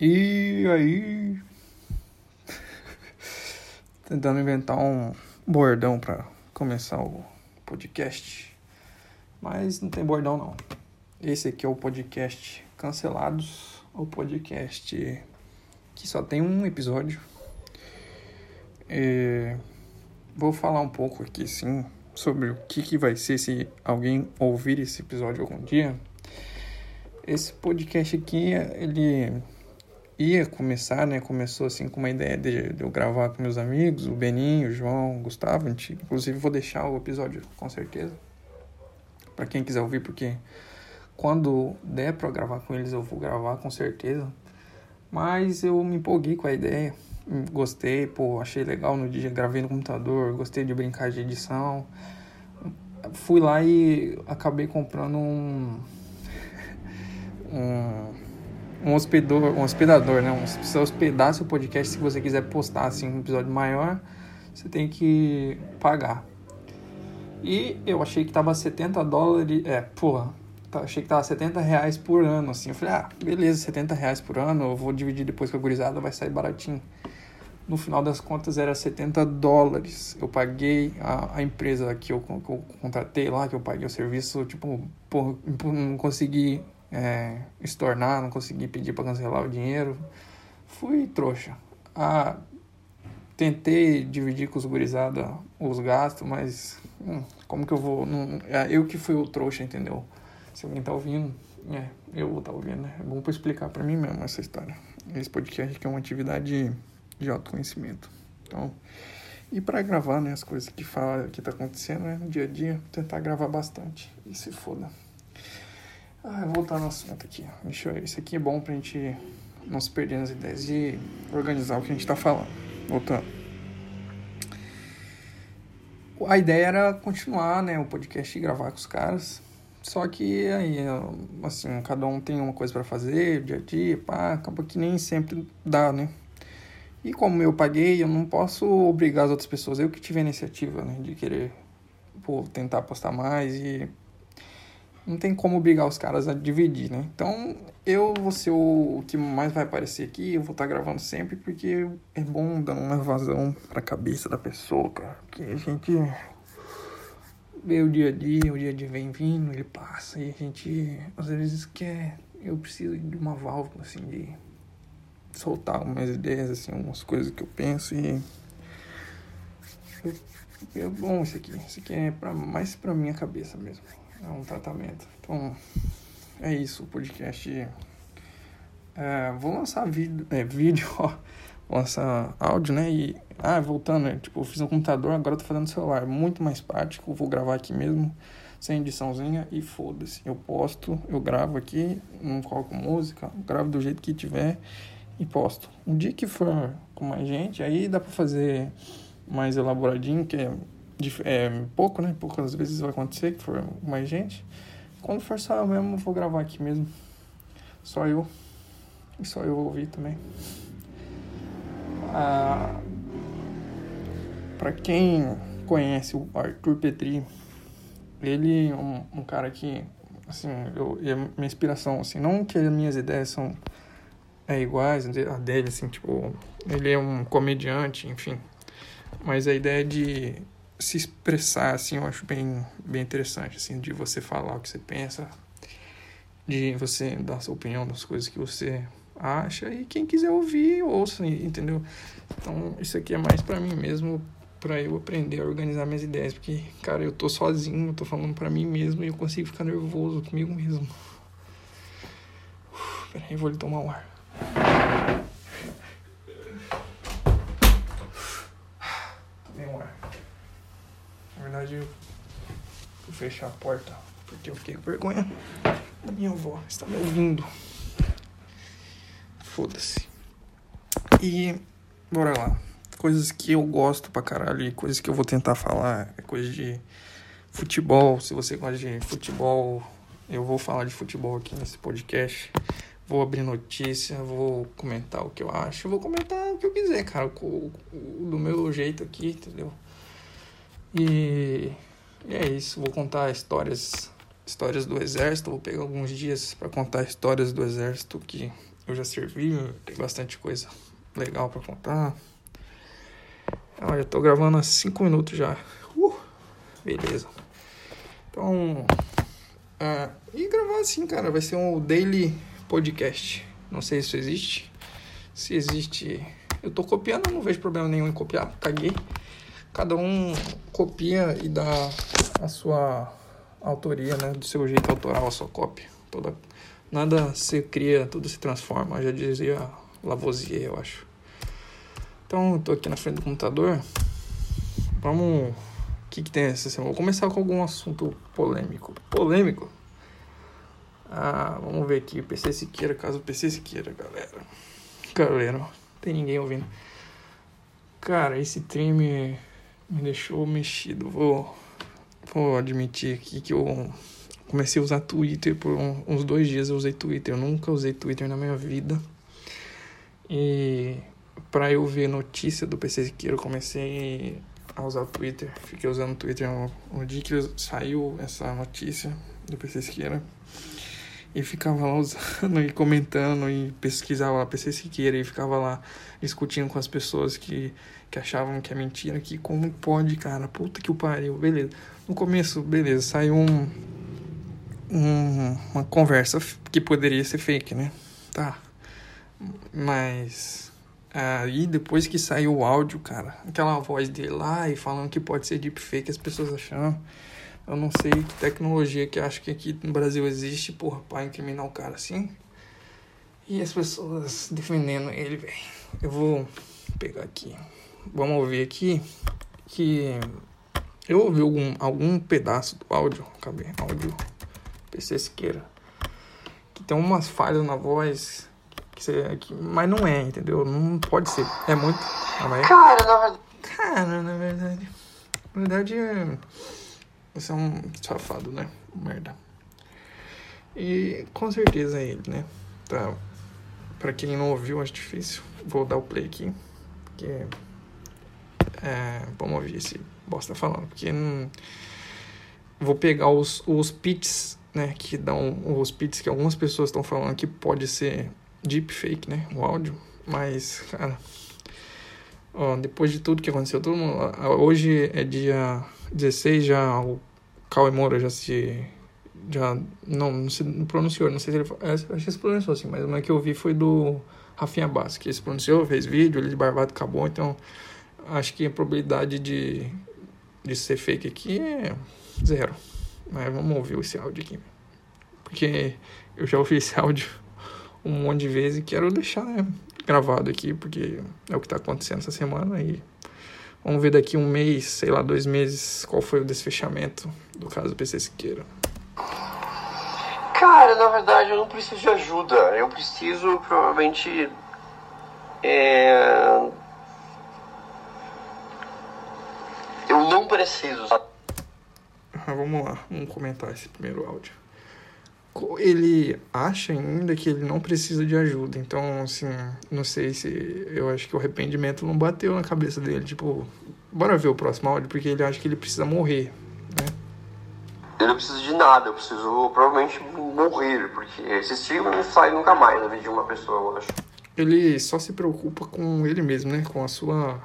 E aí. Tentando inventar um bordão para começar o podcast. Mas não tem bordão não. Esse aqui é o podcast Cancelados, o podcast que só tem um episódio. E vou falar um pouco aqui sim sobre o que, que vai ser se alguém ouvir esse episódio algum dia. Esse podcast aqui, ele ia começar, né? Começou assim com uma ideia de, de eu gravar com meus amigos, o Beninho, o João, o Gustavo. Inclusive vou deixar o episódio com certeza. para quem quiser ouvir, porque quando der para gravar com eles eu vou gravar com certeza. Mas eu me empolguei com a ideia. Gostei, pô, achei legal no dia, gravei no computador, gostei de brincar de edição. Fui lá e acabei comprando um um, um hospedador, um hospedador, né? Um, se hospedar seu podcast, se você quiser postar assim um episódio maior, você tem que pagar. E eu achei que tava 70 dólares, é, porra, tá, achei que tava 70 reais por ano, assim. Eu falei, ah, beleza, 70 reais por ano, eu vou dividir depois com a gurizada, vai sair baratinho. No final das contas era 70 dólares. Eu paguei a, a empresa que eu, que eu contratei lá, que eu paguei o serviço, tipo, porra, não consegui é, estornar, não consegui pedir para cancelar o dinheiro. Fui trouxa. Ah, tentei dividir com os gurizada os gastos, mas hum, como que eu vou. Não, é eu que fui o trouxa, entendeu? Se alguém tá ouvindo, é, eu vou estar tá ouvindo, né? É bom para explicar para mim mesmo essa história. Esse podcast que é uma atividade de autoconhecimento. Então, e para gravar, né, as coisas que fala que tá acontecendo, né, no dia a dia, tentar gravar bastante. E se foda. Ah, voltar no assunto aqui. Deixa eu ver. Isso aqui é bom pra gente não se perder nas ideias e organizar o que a gente tá falando. Voltando. A ideia era continuar, né, o podcast e gravar com os caras. Só que aí, assim, cada um tem uma coisa para fazer, dia a dia, pá, acaba que nem sempre dá, né? E como eu paguei, eu não posso obrigar as outras pessoas. Eu que tive a iniciativa, né, de querer, pô, tentar postar mais e não tem como obrigar os caras a dividir, né? Então eu vou ser o, que mais vai aparecer aqui, eu vou estar tá gravando sempre, porque é bom dar uma vazão pra cabeça da pessoa, cara. Porque a gente vê o dia a dia, o dia a dia vem vindo, ele passa, e a gente às vezes quer. Eu preciso de uma válvula, assim, de soltar algumas ideias, assim, algumas coisas que eu penso e. É bom isso aqui. Isso aqui é pra, mais pra minha cabeça mesmo é um tratamento. Então, é isso, o podcast. É, vou lançar vídeo, é, vídeo, ó, vou lançar áudio, né? E, ah, voltando, né? tipo, eu fiz no computador, agora eu tô fazendo no celular. Muito mais prático, vou gravar aqui mesmo, sem ediçãozinha e foda-se. Eu posto, eu gravo aqui, não coloco música, gravo do jeito que tiver e posto. Um dia que for com mais gente, aí dá pra fazer mais elaboradinho, que é é, pouco, né? Poucas vezes vai acontecer que for mais gente. Quando for só eu mesmo, vou gravar aqui mesmo. Só eu. E só eu vou ouvir também. Ah, pra quem conhece o Arthur Petri, ele é um, um cara que, assim, eu, é minha inspiração, assim, não que as minhas ideias são é, iguais a dele, assim, tipo, ele é um comediante, enfim. Mas a ideia de se expressar, assim, eu acho bem, bem interessante, assim, de você falar o que você pensa, de você dar sua opinião das coisas que você acha e quem quiser ouvir, ouça, entendeu? Então, isso aqui é mais para mim mesmo, para eu aprender a organizar minhas ideias, porque, cara, eu tô sozinho, eu tô falando para mim mesmo e eu consigo ficar nervoso comigo mesmo. Peraí, vou lhe tomar um ar. Verdade, eu vou fechar a porta porque eu fiquei com vergonha da minha avó está me ouvindo. Foda-se. E bora lá. Coisas que eu gosto pra caralho e coisas que eu vou tentar falar. É coisa de futebol. Se você gosta de futebol, eu vou falar de futebol aqui nesse podcast. Vou abrir notícia, vou comentar o que eu acho. Vou comentar o que eu quiser, cara. Do meu jeito aqui, entendeu? E, é isso, vou contar histórias, histórias do exército, vou pegar alguns dias para contar histórias do exército que eu já servi, tem bastante coisa legal para contar. Ah, já tô gravando há 5 minutos já. Uh, beleza. Então, ah, e gravar assim, cara, vai ser um daily podcast. Não sei se isso existe. Se existe, eu tô copiando, não vejo problema nenhum em copiar. Caguei. Cada um copia e dá a sua autoria, né, do seu jeito autoral, a sua cópia. Toda nada se cria, tudo se transforma. Já dizia Lavoisier, eu acho. Então, tô aqui na frente do computador. Vamos. O que, que tem essa semana? Vou começar com algum assunto polêmico. Polêmico? Ah, vamos ver aqui. PC Siqueira, caso PC Siqueira, galera. Galera, não tem ninguém ouvindo. Cara, esse trem me, deixou mexido. Vou, vou admitir aqui que eu comecei a usar Twitter por uns dois dias. Eu usei Twitter. Eu nunca usei Twitter na minha vida. E para eu ver notícia do PC Siqueira, eu comecei a usar o Twitter. Fiquei usando o Twitter no dia que saiu essa notícia do PC Siqueira. E ficava lá usando e comentando e pesquisava lá PC Siqueira e ficava lá discutindo com as pessoas que, que achavam que é mentira, que como pode, cara, puta que o pariu, beleza. No começo, beleza, saiu um, um, uma conversa que poderia ser fake, né? Tá. Mas Aí depois que saiu o áudio, cara, aquela voz dele lá e falando que pode ser deepfake, as pessoas achando. Eu não sei que tecnologia que acho que aqui no Brasil existe, porra, pra incriminar o cara assim. E as pessoas defendendo ele, velho. Eu vou pegar aqui. Vamos ouvir aqui que eu ouvi algum, algum pedaço do áudio. Acabei, áudio PC Siqueira. Que tem umas falhas na voz que você, que, mas não é, entendeu? Não pode ser. É muito. Não é? Cara, na verdade. Cara, na verdade. Na verdade, é, você é um safado, né? Merda. E com certeza é ele, né? Tá. Pra quem não ouviu, acho difícil. Vou dar o play aqui. Porque. É, vamos ouvir esse bosta falando. Porque não. Vou pegar os, os pits, né? Que dão. Os pits que algumas pessoas estão falando que pode ser deepfake, né? O áudio. Mas, cara, ó, depois de tudo que aconteceu, todo mundo, hoje é dia 16, já o Cauê Moura já se. Já não, não se pronunciou, não sei se ele. É, acho que se pronunciou assim, mas o que eu vi foi do Rafinha Bass, que se pronunciou, fez vídeo, ele de barbado acabou, então acho que a probabilidade de, de ser fake aqui é zero. Mas vamos ouvir esse áudio aqui. Porque eu já ouvi esse áudio um monte de vezes e quero deixar né, gravado aqui, porque é o que está acontecendo essa semana e vamos ver daqui um mês, sei lá, dois meses, qual foi o desfechamento do caso do PC Siqueira. Cara, na verdade eu não preciso de ajuda, eu preciso provavelmente. É... Eu não preciso. Vamos lá, vamos comentar esse primeiro áudio ele acha ainda que ele não precisa de ajuda. Então, assim, não sei se. Eu acho que o arrependimento não bateu na cabeça dele. Tipo, bora ver o próximo áudio, porque ele acha que ele precisa morrer, né? Eu não preciso de nada, eu preciso provavelmente morrer, porque esse estigma não sai nunca mais na vida de uma pessoa, eu acho. Ele só se preocupa com ele mesmo, né? Com a sua.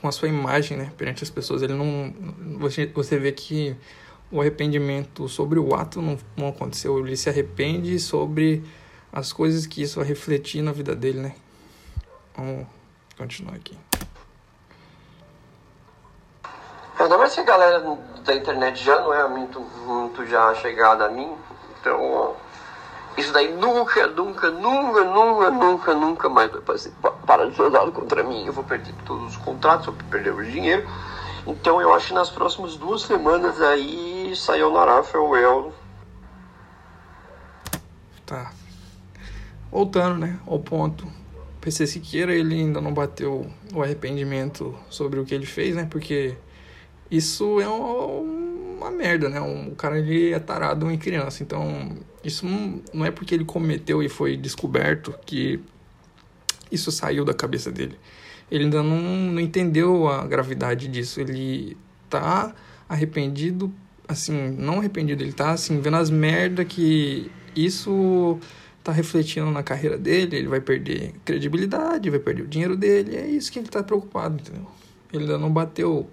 Com a sua imagem, né? Perante as pessoas. Ele não. Você, você vê que o arrependimento sobre o ato não, não aconteceu. Ele se arrepende sobre as coisas que isso vai refletir na vida dele, né? Vamos continuar aqui. Mais que a galera da internet já não é muito, muito já chegada a mim. Então, isso daí nunca, nunca, nunca, nunca, nunca, nunca mais vai parar de ser usado contra mim. Eu vou perder todos os contratos, vou perder o dinheiro. Então eu acho que nas próximas duas semanas aí saiu na Rafael. Tá. Voltando, né, ao ponto. PC Siqueira, ele ainda não bateu o arrependimento sobre o que ele fez, né? Porque isso é uma merda, né? Um cara ele é tarado em criança. Então, isso não é porque ele cometeu e foi descoberto que isso saiu da cabeça dele ele ainda não, não entendeu a gravidade disso. Ele tá arrependido, assim, não arrependido, ele tá assim, vendo as merda que isso tá refletindo na carreira dele, ele vai perder credibilidade, vai perder o dinheiro dele, é isso que ele tá preocupado, entendeu? Ele ainda não bateu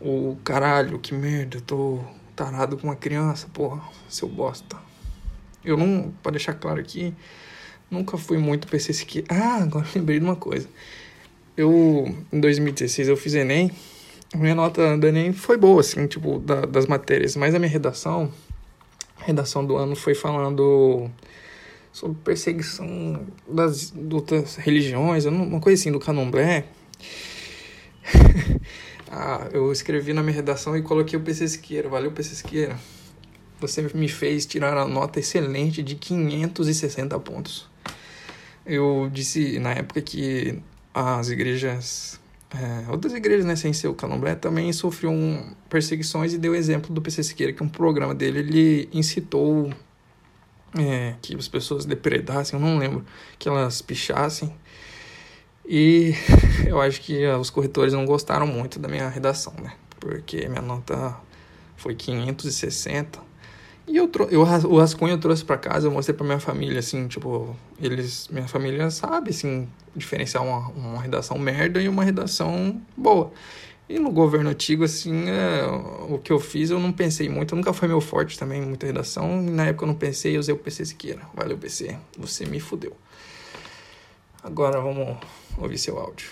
o caralho, que merda, eu tô tarado com uma criança, porra, seu bosta. Eu não, pra deixar claro aqui, nunca fui muito PC Siqueira. Ah, agora lembrei de uma coisa. Eu, em 2016, eu fiz Enem. Minha nota do Enem foi boa, assim, tipo, da, das matérias. Mas a minha redação, a redação do ano foi falando sobre perseguição das, outras religiões, uma coisa assim, do candomblé. ah, eu escrevi na minha redação e coloquei o PC Siqueira. Valeu, PC Siqueira. Você me fez tirar a nota excelente de 560 pontos. Eu disse na época que as igrejas, é, outras igrejas, né, sem ser o candomblé, também sofriam perseguições e deu exemplo do PC Siqueira, que um programa dele ele incitou é, que as pessoas depredassem, eu não lembro, que elas pichassem. E eu acho que os corretores não gostaram muito da minha redação, né? Porque minha nota foi 560. E eu, eu o rascunho eu trouxe para casa, eu mostrei para minha família, assim, tipo, eles, minha família sabe, assim, diferenciar uma, uma redação merda e uma redação boa. E no governo antigo, assim, é, o que eu fiz, eu não pensei muito, nunca foi meu forte também, muita redação. Na época eu não pensei, eu usei o PC Siqueira. Valeu, PC, você me fudeu. Agora vamos ouvir seu áudio.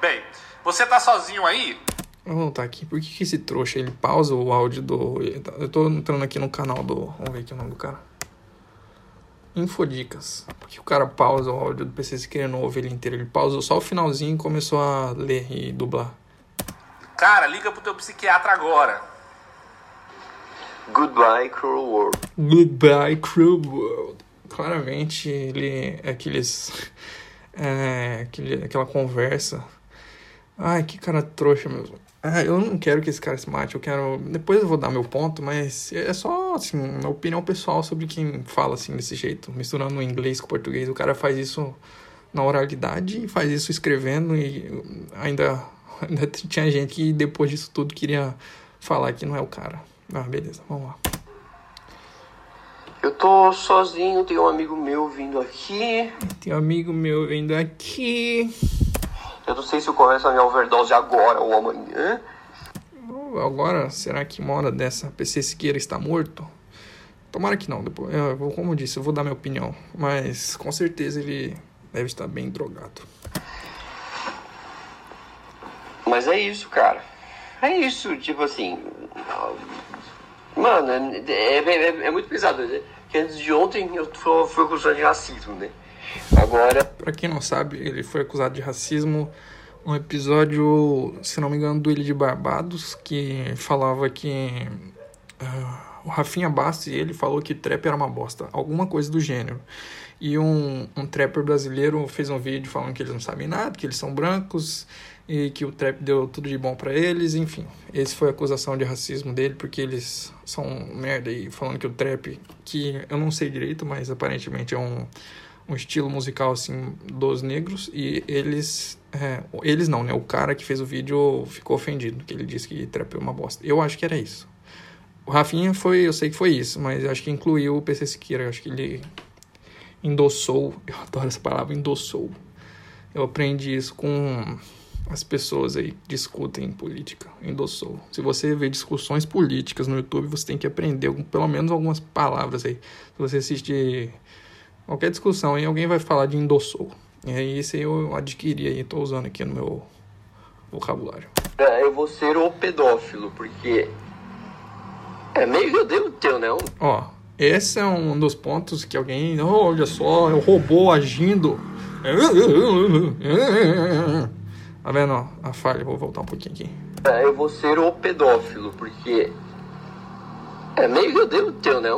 Bem, você tá sozinho aí? Vamos voltar aqui. Por que, que esse trouxa ele pausa o áudio do. Eu tô entrando aqui no canal do. Vamos ver aqui o nome do cara. Infodicas. Por que o cara pausa o áudio do PC se querendo ouvir ele inteiro? Ele pausou só o finalzinho e começou a ler e dublar. Cara, liga pro teu psiquiatra agora. Goodbye, cruel world. Goodbye, cruel world. Claramente ele é aqueles. É, aquele, aquela conversa. Ai, que cara trouxa mesmo. Ah, eu não quero que esse cara se mate, eu quero. Depois eu vou dar meu ponto, mas é só, assim, uma opinião pessoal sobre quem fala assim desse jeito, misturando inglês com português. O cara faz isso na oralidade e faz isso escrevendo e ainda, ainda tinha gente que depois disso tudo queria falar que não é o cara. Ah, beleza, vamos lá. Eu tô sozinho, tem um amigo meu vindo aqui. Tem um amigo meu vindo aqui. Eu não sei se eu começo a minha overdose agora ou amanhã. Agora, será que uma hora dessa PC Siqueira está morto? Tomara que não, depois. Eu, como eu disse, eu vou dar minha opinião. Mas com certeza ele deve estar bem drogado. Mas é isso, cara. É isso, tipo assim. Mano, é, é, é, é muito pesado. Né? Que antes de ontem eu fui, fui acusado de racismo, né? Agora. Pra quem não sabe, ele foi acusado de racismo um episódio, se não me engano, do Ilha de Barbados, que falava que uh, o Rafinha Bastos ele falou que trap era uma bosta, alguma coisa do gênero. E um, um trapper brasileiro fez um vídeo falando que eles não sabem nada, que eles são brancos e que o trap deu tudo de bom para eles, enfim. Esse foi a acusação de racismo dele, porque eles são merda e falando que o trap, que eu não sei direito, mas aparentemente é um um estilo musical assim dos negros e eles é, eles não, né? O cara que fez o vídeo ficou ofendido, que ele disse que trap é uma bosta. Eu acho que era isso. O Rafinha foi, eu sei que foi isso, mas acho que incluiu o PC Siqueira, acho que ele endossou, eu adoro essa palavra, endossou. Eu aprendi isso com as pessoas aí discutem política, endossou. Se você vê discussões políticas no YouTube, você tem que aprender pelo menos algumas palavras aí. Se você assistir qualquer discussão aí, alguém vai falar de endossou. E aí esse eu adquiri aí, tô usando aqui no meu vocabulário. É, eu vou ser o pedófilo, porque é meio que eu devo ter, né? Ó, esse é um dos pontos que alguém, oh, olha só, é o robô agindo. Tá vendo? Ó, a falha, vou voltar um pouquinho aqui. É, eu vou ser o pedófilo, porque é meio que eu devo ter, né?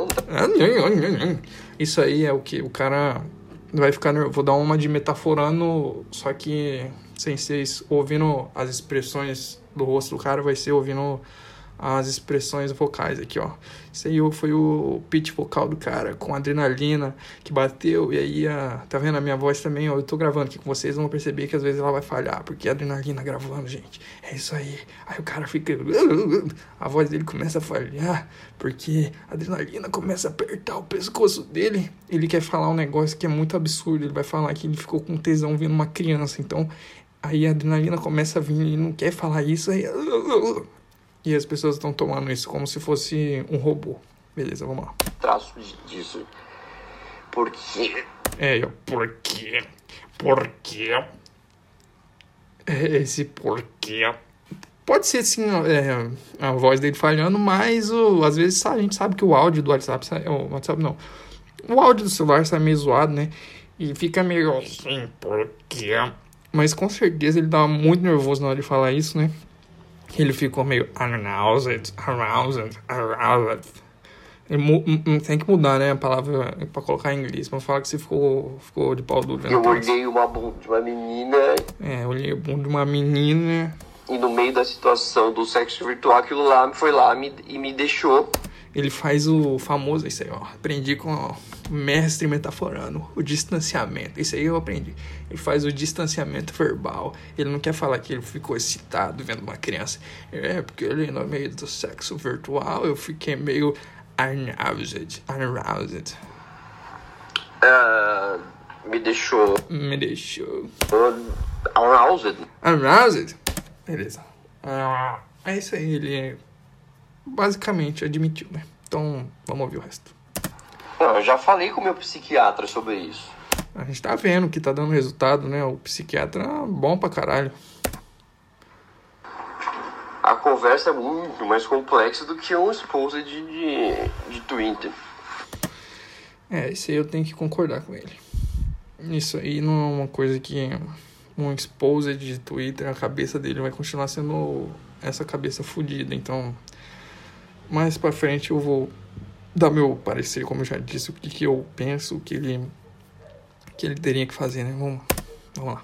Isso aí é o que o cara vai ficar. Vou dar uma de metaforando, só que sem ser ouvindo as expressões do rosto do cara, vai ser ouvindo as expressões vocais aqui, ó. Isso aí foi o pitch vocal do cara, com adrenalina que bateu. E aí, a, tá vendo a minha voz também, ó. Eu tô gravando aqui com vocês, vão perceber que às vezes ela vai falhar, porque a adrenalina gravando, gente. É isso aí. Aí o cara fica. A voz dele começa a falhar, porque a adrenalina começa a apertar o pescoço dele. Ele quer falar um negócio que é muito absurdo. Ele vai falar que ele ficou com tesão vendo uma criança. Então, aí a adrenalina começa a vir, ele não quer falar isso, aí. E as pessoas estão tomando isso como se fosse um robô. Beleza, vamos lá. Traço disso. Porque. É, eu, por quê? Por quê? É, esse porquê. Pode ser sim é, a voz dele falhando, mas o, às vezes a gente sabe que o áudio do WhatsApp, o WhatsApp não, o áudio do celular está meio zoado, né? E fica meio assim, por quê? Mas com certeza ele dá muito nervoso na hora de falar isso, né? Ele ficou meio aroused, aroused, aroused. Ele tem que mudar, né, a palavra pra colocar em inglês. Pra falar que você ficou, ficou de pau duro. Eu olhei uma bunda de uma menina. É, olhei a bunda de uma menina. E no meio da situação do sexo virtual, aquilo lá foi lá me, e me deixou. Ele faz o famoso, isso aí, ó. Aprendi com o mestre metaforando, o distanciamento. Isso aí eu aprendi. Ele faz o distanciamento verbal. Ele não quer falar que ele ficou excitado vendo uma criança. É, porque ali no meio do sexo virtual eu fiquei meio aroused. Aroused. Uh, me deixou. Me deixou. Uh, aroused. Aroused? Beleza. Ah, é isso aí, ele basicamente admitiu, né? Então, vamos ouvir o resto. Não, eu já falei com o meu psiquiatra sobre isso. A gente tá vendo que tá dando resultado, né? O psiquiatra é bom pra caralho. A conversa é muito mais complexa do que um esposa de, de, de Twitter. É, isso aí eu tenho que concordar com ele. Isso aí não é uma coisa que um exposed de Twitter, a cabeça dele vai continuar sendo essa cabeça fodida. Então, mais para frente eu vou dar meu parecer, como eu já disse, o que, que eu penso que ele que ele teria que fazer, né? Vamos, vamos lá.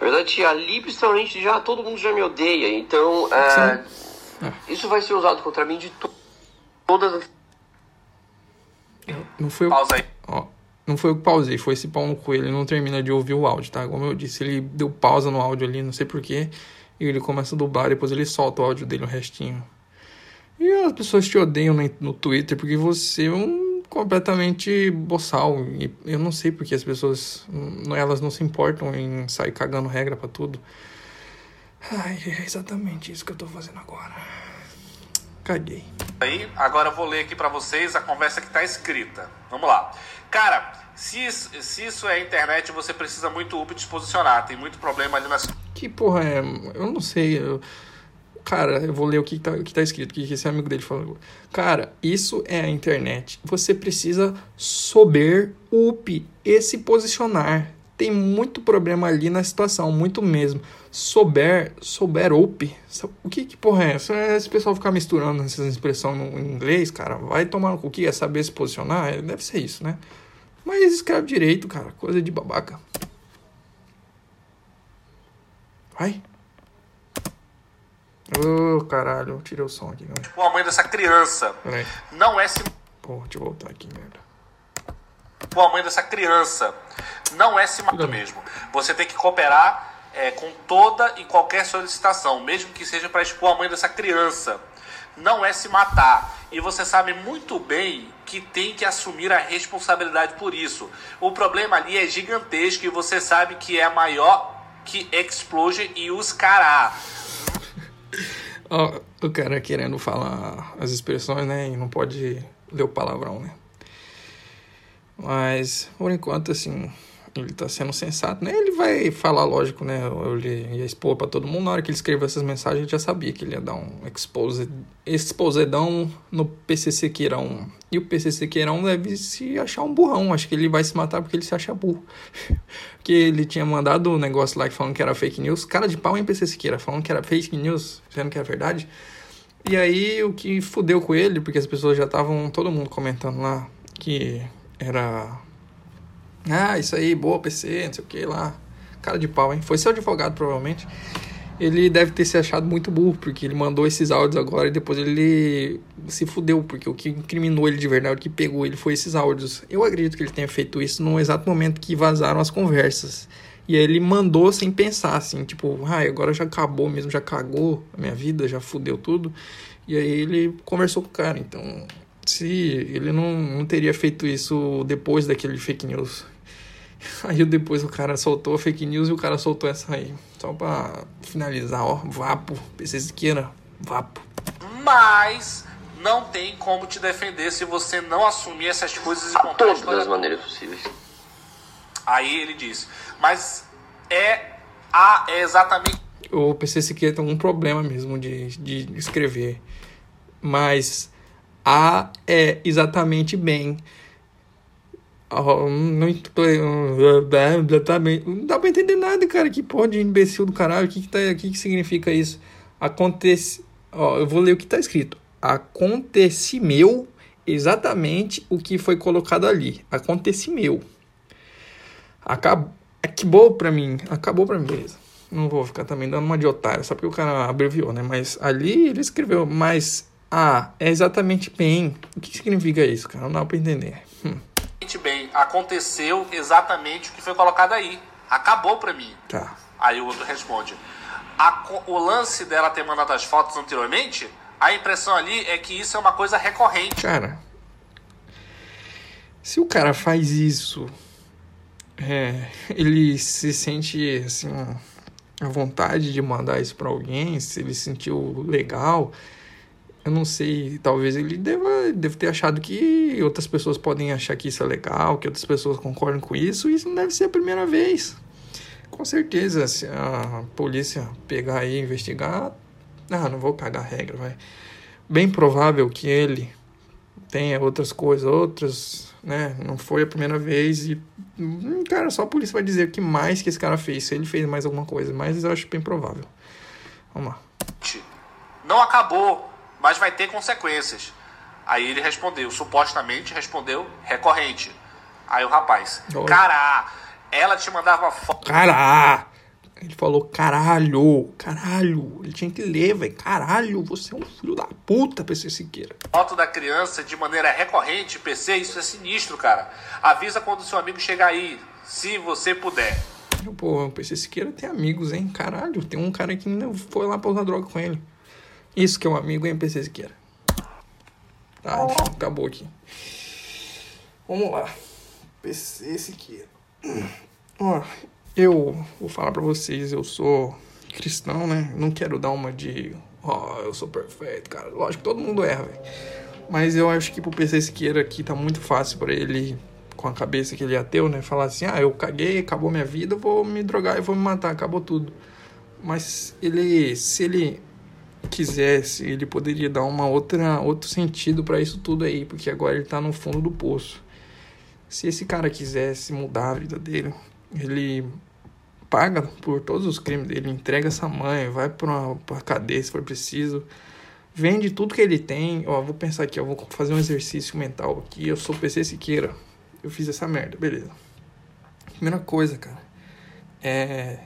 Na verdade, ali principalmente já todo mundo já me odeia, então é, é. isso vai ser usado contra mim de to todas as. Não foi Pausa aí. Ó, não foi eu que pausei, foi esse pau no coelho. Ele não termina de ouvir o áudio, tá? Como eu disse, ele deu pausa no áudio ali, não sei porquê. E ele começa a dublar, depois ele solta o áudio dele, o restinho. E as pessoas te odeiam no Twitter porque você é um completamente boçal. E eu não sei porque as pessoas, elas não se importam em sair cagando regra para tudo. Ai, é exatamente isso que eu tô fazendo agora. Caguei. Aí, agora eu vou ler aqui para vocês a conversa que tá escrita. Vamos lá. Cara, se isso, se isso é internet, você precisa muito up te posicionar. Tem muito problema ali nas. Que porra é? Eu não sei. Eu... Cara, eu vou ler o que tá, o que tá escrito, o que esse amigo dele falou. Cara, isso é a internet. Você precisa sober up e se posicionar. Tem muito problema ali na situação, muito mesmo. Souber, souber up. O que que porra é essa? Esse pessoal ficar misturando essas expressões no inglês, cara, vai tomar no cu que é saber se posicionar? Deve ser isso, né? Mas escreve direito, cara. Coisa de babaca. Vai. Ô, oh, caralho. Tirei o som aqui, galera. Tipo, a mãe dessa criança. Peraí. Não é se. Porra, deixa eu voltar aqui, merda. Tipo, a mãe dessa criança. Não é se matar mesmo. Você tem que cooperar é, com toda e qualquer solicitação, mesmo que seja para expor a mãe dessa criança. Não é se matar. E você sabe muito bem que tem que assumir a responsabilidade por isso. O problema ali é gigantesco e você sabe que é maior que Explosion e os Cará. oh, o cara querendo falar as expressões, né? E não pode ler o palavrão, né? Mas, por enquanto, assim, ele tá sendo sensato, né? Ele vai falar, lógico, né? Ele ia expor para todo mundo. Na hora que ele escreveu essas mensagens, ele já sabia que ele ia dar um expose, exposedão no PCC Queirão. E o PCC Queirão deve se achar um burrão. Acho que ele vai se matar porque ele se acha burro. porque ele tinha mandado um negócio lá falando que era fake news. Cara de pau em PCC Queira, falando que era fake news, dizendo que era verdade. E aí o que fudeu com ele, porque as pessoas já estavam, todo mundo comentando lá que era ah, isso aí, boa PC, não sei o que lá. Cara de pau, hein? Foi seu advogado, provavelmente. ele deve ter se achado muito burro, porque ele mandou esses áudios agora e depois ele se fudeu, porque o que incriminou ele de verdade, o que pegou ele foi esses áudios. Eu acredito que ele tenha feito isso no exato momento que vazaram as conversas. E aí ele mandou sem pensar, assim, tipo, ah, agora já acabou mesmo, já cagou a minha vida, já fudeu tudo. E aí ele conversou com o cara. Então, se ele não, não teria feito isso depois daquele fake news Aí depois o cara soltou a fake news e o cara soltou essa aí. Só pra finalizar, ó. Vapo, PC Siqueira, vapo. Mas não tem como te defender se você não assumir essas coisas e contar Todas as maneiras possíveis. Aí ele diz, mas é, a, é exatamente. O PC Siqueira tem um problema mesmo de, de escrever. Mas A é exatamente bem não, exatamente. não dá pra entender nada, cara. Que porra de imbecil do caralho. O que que, tá, o que, que significa isso? Acontece. Ó, eu vou ler o que tá escrito. Acontecimeu exatamente o que foi colocado ali. Acontecimeu. Acabou. Acabou pra mim. Acabou pra mim, beleza. Não vou ficar também dando uma de otário, só porque o cara abreviou, né? Mas ali ele escreveu, mas. Ah, é exatamente bem. O que significa isso, cara? Não dá pra entender. Aconteceu exatamente o que foi colocado aí. Acabou pra mim. Tá. Aí o outro responde. A, o lance dela ter mandado as fotos anteriormente, a impressão ali é que isso é uma coisa recorrente. Cara, se o cara faz isso, é, ele se sente assim, a vontade de mandar isso para alguém, se ele sentiu legal, eu não sei, talvez ele deva, deva ter achado que outras pessoas podem achar que isso é legal, que outras pessoas concordam com isso, e isso não deve ser a primeira vez. Com certeza, se a polícia pegar e investigar, ah, não vou cagar a regra, vai. Bem provável que ele tenha outras coisas, outras, né? Não foi a primeira vez e, hum, cara, só a polícia vai dizer o que mais que esse cara fez, se ele fez mais alguma coisa, mas eu acho bem provável. Vamos lá. Não acabou mas vai ter consequências. Aí ele respondeu, supostamente respondeu, recorrente. Aí o rapaz, Oi. cará, ela te mandava foto. Cará! Ele falou, caralho, caralho. Ele tinha que ler, velho. Caralho, você é um filho da puta, PC Siqueira. Foto da criança de maneira recorrente, PC, isso é sinistro, cara. Avisa quando seu amigo chegar aí, se você puder. Pô, o PC Siqueira tem amigos, hein? Caralho, tem um cara que ainda foi lá pra usar droga com ele. Isso que é um amigo NPC Siqueira. Tá, enfim, acabou aqui. Vamos lá. PC Siqueira. Ó, eu vou falar pra vocês, eu sou cristão, né? Não quero dar uma de. Ó, oh, eu sou perfeito, cara. Lógico todo mundo erra, velho. Mas eu acho que pro PC Siqueira aqui tá muito fácil para ele, com a cabeça que ele é ateu, né? Falar assim: ah, eu caguei, acabou minha vida, vou me drogar e vou me matar, acabou tudo. Mas ele, se ele quisesse, ele poderia dar uma outra outro sentido para isso tudo aí, porque agora ele tá no fundo do poço. Se esse cara quisesse mudar a vida dele, ele paga por todos os crimes dele, entrega essa mãe, vai para uma pra cadeia se for preciso, vende tudo que ele tem. Ó, vou pensar aqui, eu vou fazer um exercício mental aqui. Eu sou PC Siqueira, eu fiz essa merda, beleza. Primeira coisa, cara, é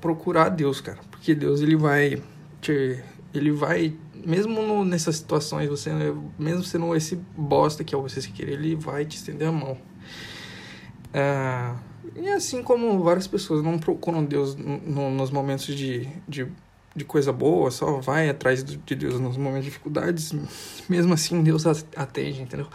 procurar Deus, cara, porque Deus ele vai te ele vai, mesmo no, nessas situações, você, mesmo sendo esse bosta que é você se querer, ele vai te estender a mão. É, e assim como várias pessoas não procuram Deus no, nos momentos de, de, de, coisa boa, só vai atrás de Deus nos momentos de dificuldades, mesmo assim Deus atende, entendeu?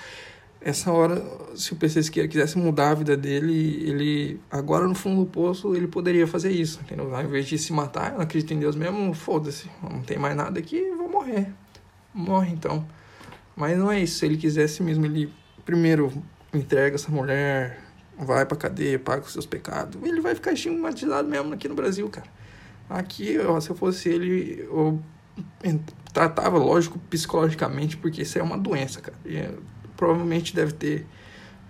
Essa hora, se o PC Siqueira quisesse mudar a vida dele, ele, agora no fundo do poço, ele poderia fazer isso, entendeu? Ao invés de se matar, eu acredito em Deus mesmo, foda-se, não tem mais nada aqui, vou morrer. Morre então. Mas não é isso, se ele quisesse mesmo, ele primeiro entrega essa mulher, vai pra cadeia, paga os seus pecados, ele vai ficar estigmatizado mesmo aqui no Brasil, cara. Aqui, ó, se eu fosse ele, eu tratava, lógico, psicologicamente, porque isso é uma doença, cara. E, provavelmente deve ter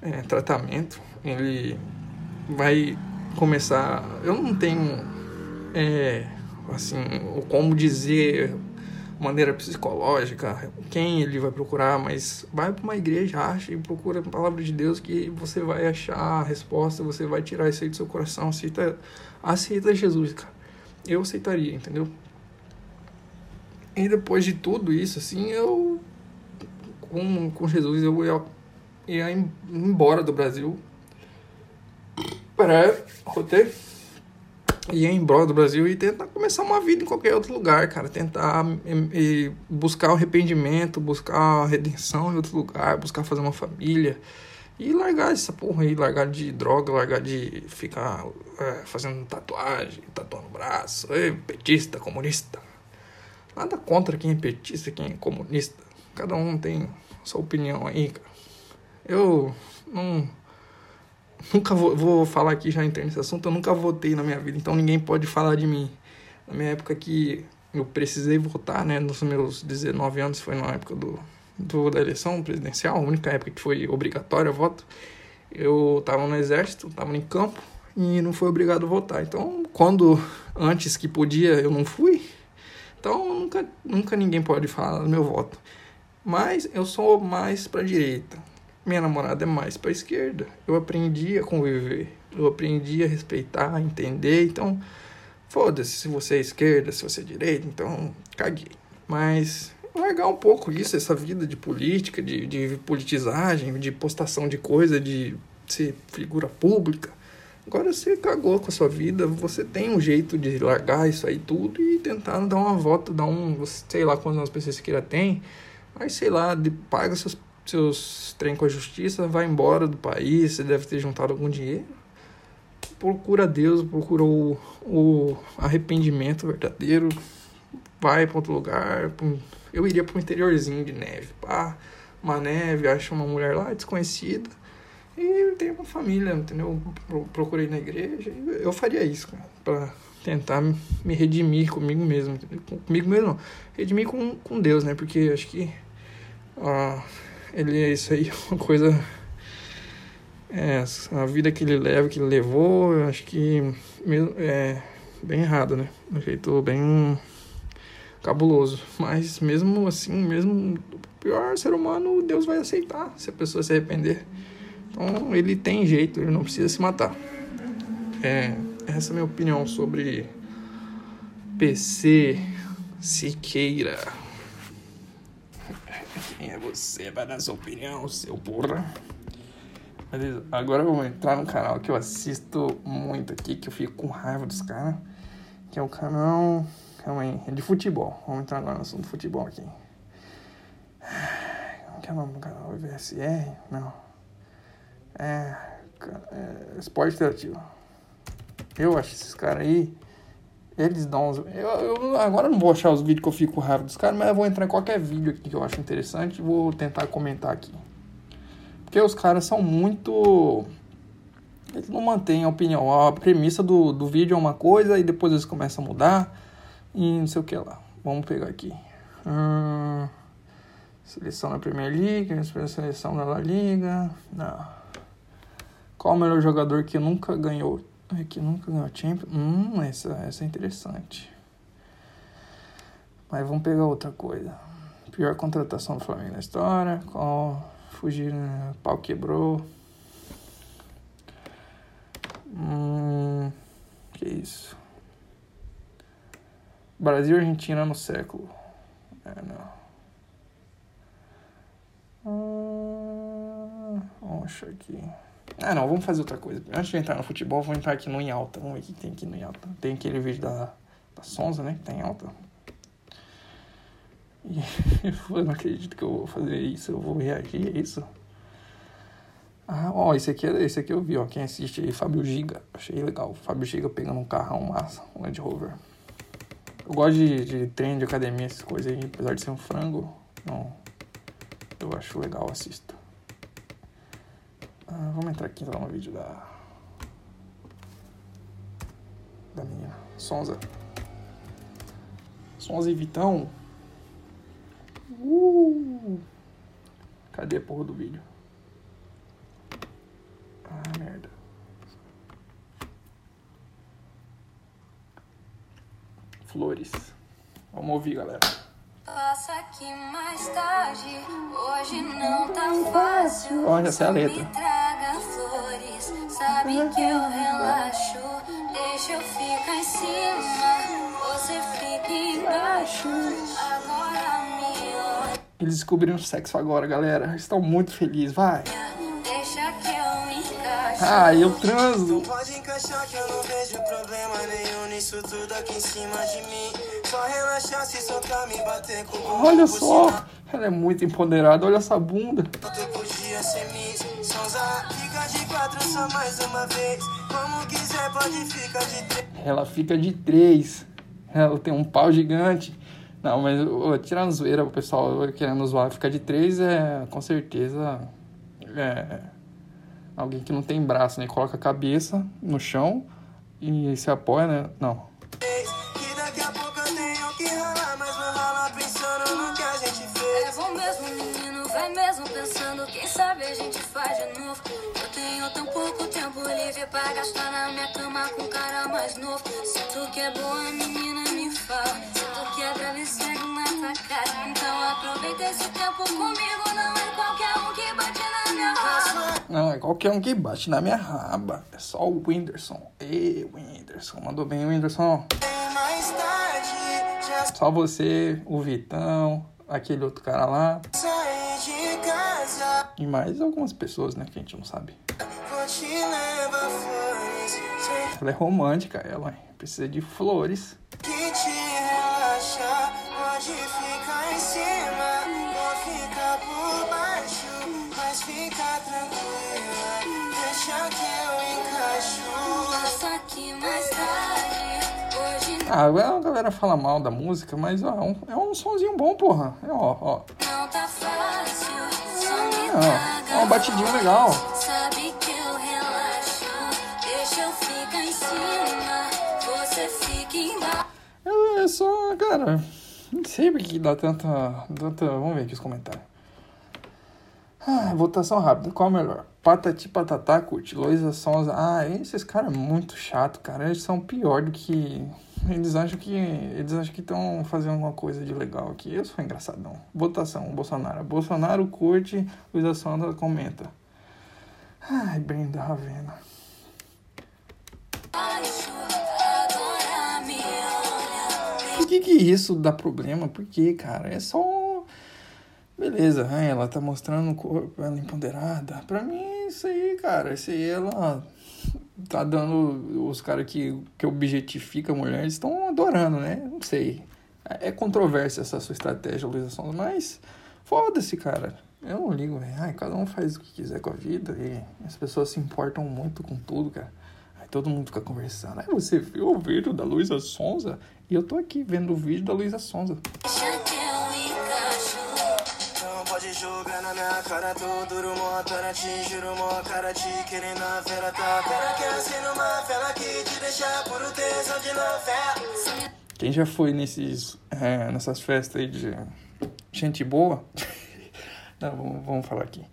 é, tratamento. Ele vai começar. Eu não tenho é, assim como dizer maneira psicológica quem ele vai procurar, mas vai para uma igreja, acha e procura a palavra de Deus que você vai achar a resposta, você vai tirar isso aí do seu coração, aceita, aceita Jesus, cara. eu aceitaria, entendeu? E depois de tudo isso, assim, eu com, com Jesus eu ia, ia embora do Brasil para roteiro ia embora do Brasil e tentar começar uma vida em qualquer outro lugar, cara. Tentar e, e buscar o arrependimento, buscar a redenção em outro lugar, buscar fazer uma família. E largar essa porra aí, largar de droga, largar de ficar é, fazendo tatuagem, tatuando o braço, Ei, petista, comunista. Nada contra quem é petista, quem é comunista. Cada um tem sua opinião aí, cara. Eu não nunca vou, vou falar aqui já entrei nesse assunto, eu nunca votei na minha vida, então ninguém pode falar de mim. Na minha época que eu precisei votar, né, nos meus 19 anos, foi na época do, do da eleição presidencial, a única época que foi obrigatório o voto. Eu tava no exército, tava em campo e não fui obrigado a votar. Então, quando antes que podia, eu não fui. Então, nunca, nunca ninguém pode falar do meu voto. Mas eu sou mais para direita. Minha namorada é mais para esquerda. Eu aprendi a conviver, eu aprendi a respeitar, a entender. Então, foda-se se você é esquerda, se você é direita, então caguei. Mas largar um pouco isso, essa vida de política, de, de politizagem, de postação de coisa, de ser figura pública. Agora você cagou com a sua vida, você tem um jeito de largar isso aí tudo e tentar dar uma volta, dar um, sei lá quantas pessoas você queira tem, aí sei lá, paga seus seus trem com a justiça, vai embora do país, você deve ter juntado algum dinheiro. Procura Deus, procura o, o arrependimento verdadeiro, vai para outro lugar. Eu iria para um interiorzinho de neve, pá, uma neve, acha uma mulher lá desconhecida e tem uma família, entendeu? Procurei na igreja, eu faria isso, cara, para tentar me redimir comigo mesmo, comigo mesmo não, redimir com, com Deus, né? Porque acho que ah, ele é isso aí, uma coisa. É, a vida que ele leva, que ele levou, eu acho que é bem errado, né? Um jeito bem cabuloso. Mas mesmo assim, mesmo o pior ser humano, Deus vai aceitar se a pessoa se arrepender. Então ele tem jeito, ele não precisa se matar. É, essa é a minha opinião sobre PC Siqueira. Quem é você para dar sua opinião, seu porra? Beleza, agora eu vou entrar no canal que eu assisto muito aqui, que eu fico com raiva dos caras. Que é o canal. Calma aí, é de futebol. Vamos entrar agora no assunto futebol aqui. Como que é o nome do canal? VSR? Não. É. é esporte interativo. Eu acho esses caras aí eles dão uns. Eu, eu, agora não vou achar os vídeos que eu fico raiva dos caras, mas eu vou entrar em qualquer vídeo aqui que eu acho interessante e vou tentar comentar aqui. Porque os caras são muito. Eles não mantêm a opinião. A premissa do, do vídeo é uma coisa e depois eles começam a mudar e não sei o que lá. Vamos pegar aqui. Hum, seleção da Premier League, seleção da La Liga. Não. Qual o melhor jogador que nunca ganhou é que nunca ganhou Champions. Hum, essa, essa é interessante. Mas vamos pegar outra coisa. Pior contratação do Flamengo na história. Qual fugir, né? pau quebrou. Hum, que isso? Brasil e Argentina no século. É, não. Hum, vamos achar aqui. Ah, não, vamos fazer outra coisa. Antes de entrar no futebol, vamos entrar aqui no Em Alta. Vamos ver o que tem aqui no Em Alta. Tem aquele vídeo da, da Sonza, né? Que tá em alta. E eu não acredito que eu vou fazer isso. Eu vou reagir a isso. Ah, ó, esse aqui, é, esse aqui eu vi, ó. Quem assiste aí, Fábio Giga. Achei legal. Fábio Giga pegando um carrão massa, um Land Rover. Eu gosto de, de treino de academia, essas coisas aí. Apesar de ser um frango, não. Eu acho legal, assisto. Ah, vamos entrar aqui então no vídeo da. Da minha. Sonza. Sonza e Vitão. Uh! Cadê a porra do vídeo? Ah, merda. Flores. Vamos ouvir, galera. Passa aqui mais tarde, hoje não tá fácil. Olha, essa é a letra. Me sabe que eu relaxo, deixa eu ficar em cima. baixo. Eles descobriram o sexo agora, galera. Estão muito felizes, vai. Deixa que eu encaixo. Ah, eu transo. Pode encaixar que eu não vejo problema nenhum nisso tudo aqui em cima de mim. Só relaxar se soltar, me bater com Olha por só. Ela é muito empoderada. Olha essa bunda. Podia ser Fica de quatro só mais uma vez. Como quiser, pode ficar de três. Ela fica de três. Ela tem um pau gigante. Não, mas tirando zoeira, o pessoal querendo zoar, ficar de três é com certeza é, alguém que não tem braço, né? Coloca a cabeça no chão e se apoia, né? Não. Faz de novo. Eu tenho tão pouco tempo livre pra gastar na minha cama com um cara mais novo. Se tu que é boa, menina, me fala. Se tu que é brava, segue na tua cara. Então aproveita esse tempo comigo. Não é qualquer um que bate na minha raba. Não, é qualquer um que bate na minha raba. É só o Whindersson. Ê, Whindersson. Mandou bem, Whindersson. Só você, o Vitão, aquele outro cara lá. saí de casa. E mais algumas pessoas, né? Que a gente não sabe. Ela é romântica, ela. Precisa de flores. Ah, a galera fala mal da música, mas ó, é, um, é um sonzinho bom, porra. É, ó, ó. Em cima, você fica embaixo. É, é só, cara. Não sei por que dá tanta, tanta. Vamos ver aqui os comentários. Ah, votação rápida. Qual é o melhor? Patati Patatá curte. Loisa Sonza. Ah, esses caras é muito chato, cara. Eles são pior do que. Eles acham que. Eles acham que estão fazendo alguma coisa de legal aqui. Eu sou engraçadão. Votação, Bolsonaro. Bolsonaro curte. Luísa Sonza comenta. Ai, Brenda Ravena. Por que que isso dá problema? Por que, cara? É só. Beleza, ela tá mostrando o corpo, ela é empoderada. Pra mim, isso aí, cara, isso aí ela tá dando. Os caras que, que objetificam a mulher eles estão adorando, né? Não sei. É controversa essa sua estratégia, Luísa Sonza, mas foda-se, cara. Eu não ligo, velho. Ai, cada um faz o que quiser com a vida e as pessoas se importam muito com tudo, cara. Aí todo mundo fica conversando. Aí você viu o vídeo da Luísa Sonza? E eu tô aqui vendo o vídeo da Luísa Sonza. Cara, duro, mó juro, mó cara, querendo a tá? Que assim numa fela que te deixa por tesão de novela. Quem já foi nesses, é, nessas festas aí de gente boa? Não, vamos, vamos falar aqui.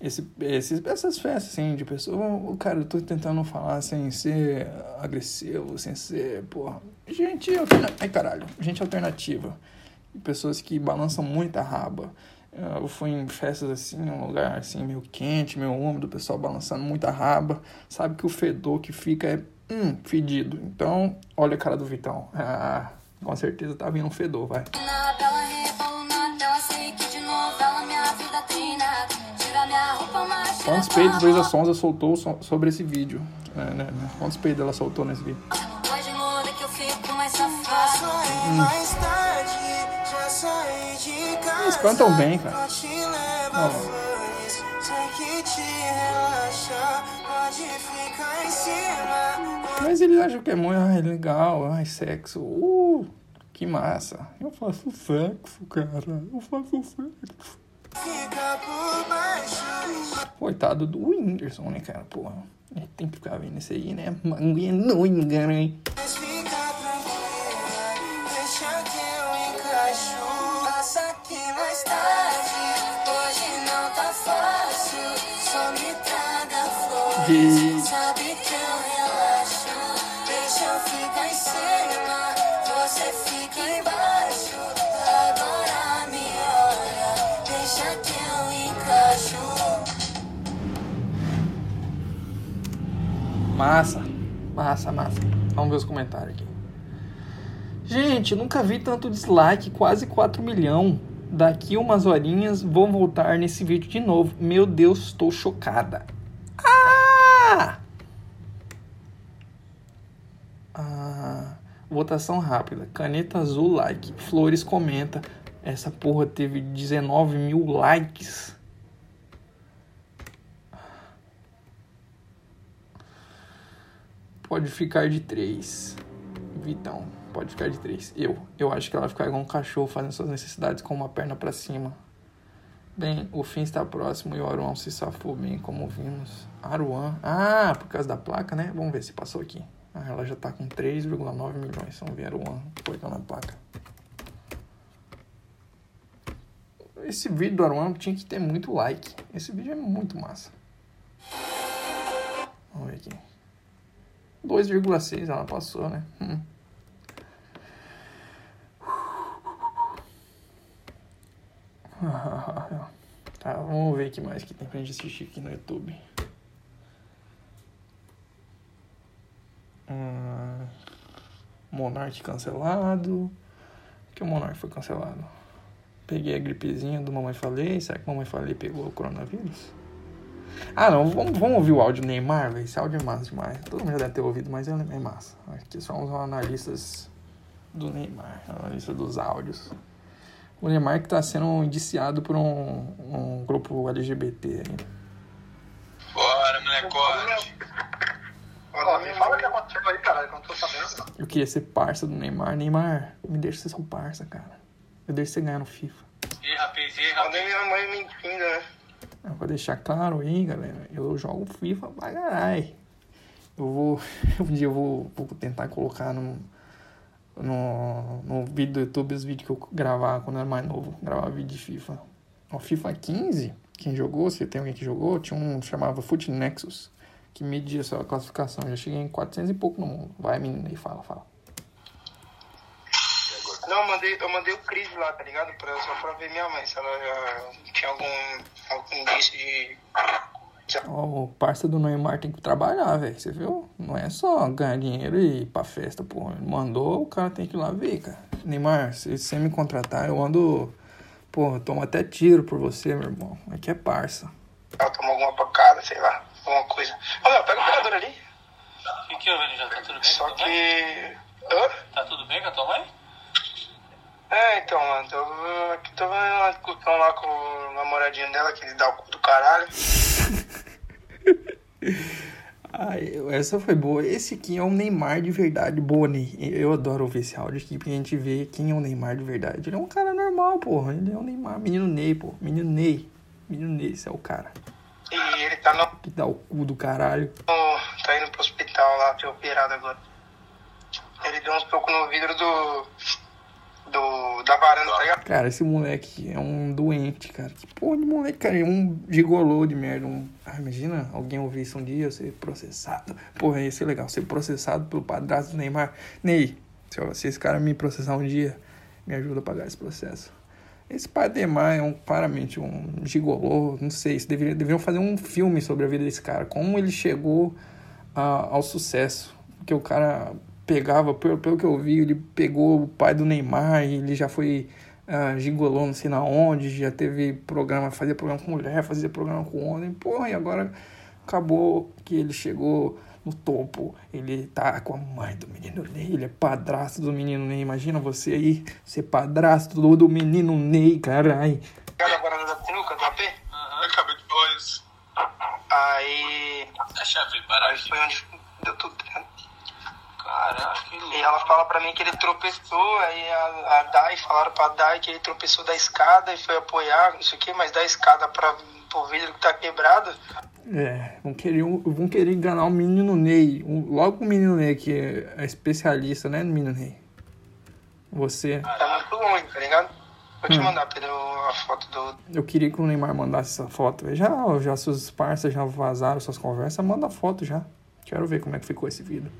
Esse, esses, essas festas, assim, de pessoa... Cara, eu tô tentando falar sem ser agressivo, sem ser, porra... Gente alternativa... Ai, caralho. Gente alternativa. Pessoas que balançam muita raba. Eu fui em festas, assim, um lugar, assim, meio quente, meio úmido, o pessoal balançando muita raba. Sabe que o fedor que fica é, hum, fedido. Então, olha a cara do Vitão. Ah, com certeza tá vindo um fedor, vai. Na tela, rebolo na tela, sei que de novela minha vida treinada. Tira minha roupa, mas tira Quantos peidos Luísa. Sonza soltou so- sobre esse vídeo? É, né, né? Quantos peidos ela soltou nesse vídeo? Pode mudar que eu fico mais safado. Saí pode ficar em cima. Mas eles acham que é muito ai, legal, ai, sexo. Uh, que massa. Eu faço sexo, cara. Eu faço sexo. Coitado do Whindersson, né, cara? Porra. Ele tem que ficar vendo isso aí, né? Manguinha não engana, flores. Sabe que eu relaxo, deixa eu ficar em cima, você fica embaixo. Agora me olha, deixa que eu encaixo. Massa. Massa, massa. Vamos ver os comentários aqui. Gente, nunca vi tanto dislike, quase 4 milhão. Daqui umas horinhas vou voltar nesse vídeo de novo. Meu Deus, estou chocada. Ah! Ah, votação rápida. Caneta azul, like. Flores comenta. Essa porra teve 19 mil likes. Pode ficar de 3. Vitão, pode ficar de 3. Eu. Eu acho que ela ficar igual um cachorro fazendo suas necessidades com uma perna pra cima. Bem, o fim está próximo e o Aruan se safou bem, como vimos. Aruan. Ah, por causa da placa, né? Vamos ver se passou aqui. Ah, ela já tá com 3,9 milhões. Vamos ver Aruan. Foi na placa. Esse vídeo do Aruan tinha que ter muito like. Esse vídeo é muito massa. Vamos ver aqui. 2,6 ela passou, né? Hum. Tá, vamos ver o que mais que tem pra gente assistir aqui no YouTube. Hum, Monark cancelado. Que o Monark foi cancelado? Peguei a gripezinha do Mamãe Falei. Será que Mamãe Falei pegou o coronavírus? Ah, não. Vamos, vamos ouvir o áudio do Neymar, velho. Esse áudio é massa demais. Todo mundo já deve ter ouvido, mas ele é massa. Aqui somos analistas do Neymar. Analista dos áudios. O Neymar que tá sendo indiciado por um, um grupo LGBT aí. Bora, molecote. Caralho, não tô sabendo. Eu queria ser parça do Neymar. Neymar, me deixa ser seu parça, cara. Eu deixo você ganhar no FIFA. E rapaz, e Mandei rapaz. minha mãe mentindo, né? Pra deixar claro aí, galera, eu jogo FIFA pra caralho. Eu vou. Um dia eu vou, vou tentar colocar no, no, no vídeo do YouTube os vídeos que eu gravava quando eu era mais novo. Gravar vídeo de FIFA. O FIFA 15, quem jogou, se tem alguém que jogou, tinha um que chamava Foot Nexus, que media a sua classificação. Já cheguei em 400 e pouco no mundo. Vai, menina, aí fala, fala. Não, eu mandei, eu mandei o Cris lá, tá ligado? Pra, só pra ver minha mãe, se ela já tinha algum, algum indício de. Ó, o parça do Neymar tem que trabalhar, velho. Você viu? Não é só ganhar dinheiro e ir pra festa, pô. Ele mandou, o cara tem que ir lá ver, cara. Neymar, se você me contratar, eu ando. Pô, eu tomo até tiro por você, meu irmão. Aqui é parça. Ela tomou alguma pancada, sei lá, alguma coisa. Meu, pega o pegador ali. O que que houve, já Tá tudo bem Só a que. Hã? Tá tudo bem com a tua mãe? É, então, mano, tô aqui tô vendo uma discussão lá com o namoradinho dela, que ele dá o cu do caralho. Ai, essa foi boa. Esse aqui é o Neymar de verdade, Boni. Eu adoro ouvir esse áudio aqui pra gente ver quem é o Neymar de verdade. Ele é um cara normal, porra. Ele é o Neymar, menino Ney, pô. Menino Ney. Menino Ney, esse é o cara. E ele tá, no, Que dá o cu do caralho. tá indo pro hospital lá, ser operado agora. Ele deu uns tocos no vidro do. do da varanda, tá ligado? Cara, esse moleque é um doente, cara. Que porra de moleque, cara. É um gigolô de merda. Um... Ah, imagina alguém ouvir isso um dia, ser processado. Porra, ia ser legal. Ser processado pelo padrasto do Neymar. Ney, se esse cara me processar um dia, me ajuda a pagar esse processo. Esse Neymar é um, claramente um gigolô. Não sei, se deveria, deveriam fazer um filme sobre a vida desse cara. Como ele chegou a- ao sucesso. Porque o cara pegava, pelo, pelo que eu vi, ele pegou o pai do Neymar ele já foi ah, gigolô não sei na onde, já teve programa, fazia programa com mulher, fazia programa com homem, porra, e agora acabou que ele chegou no topo, ele tá com a mãe do menino Ney, ele é padrasto do menino Ney, imagina você aí, ser padrasto do, do menino Ney, caralho. Ligado a varanda da sinuca, do AP? Aham. Acabei de falar isso. Aí. Abrir Aí baralho. foi onde deu tudo. Caraca, que E ela fala pra mim que ele tropeçou, aí a, a Dai, falaram pra Dai que ele tropeçou da escada e foi apoiar, não sei o que, mas da escada pra, pro vidro que tá quebrado. É, vão querer, vão querer enganar o menino Ney. Logo o menino Ney, que é especialista, né, no menino Ney? Você. Tá muito longe, tá ligado? Vou te Hum. mandar, Pedro, a foto do. Eu queria que o Neymar mandasse essa foto. Já, já seus parceiros já vazaram suas conversas, manda a foto já. Quero ver como é que ficou esse vídeo.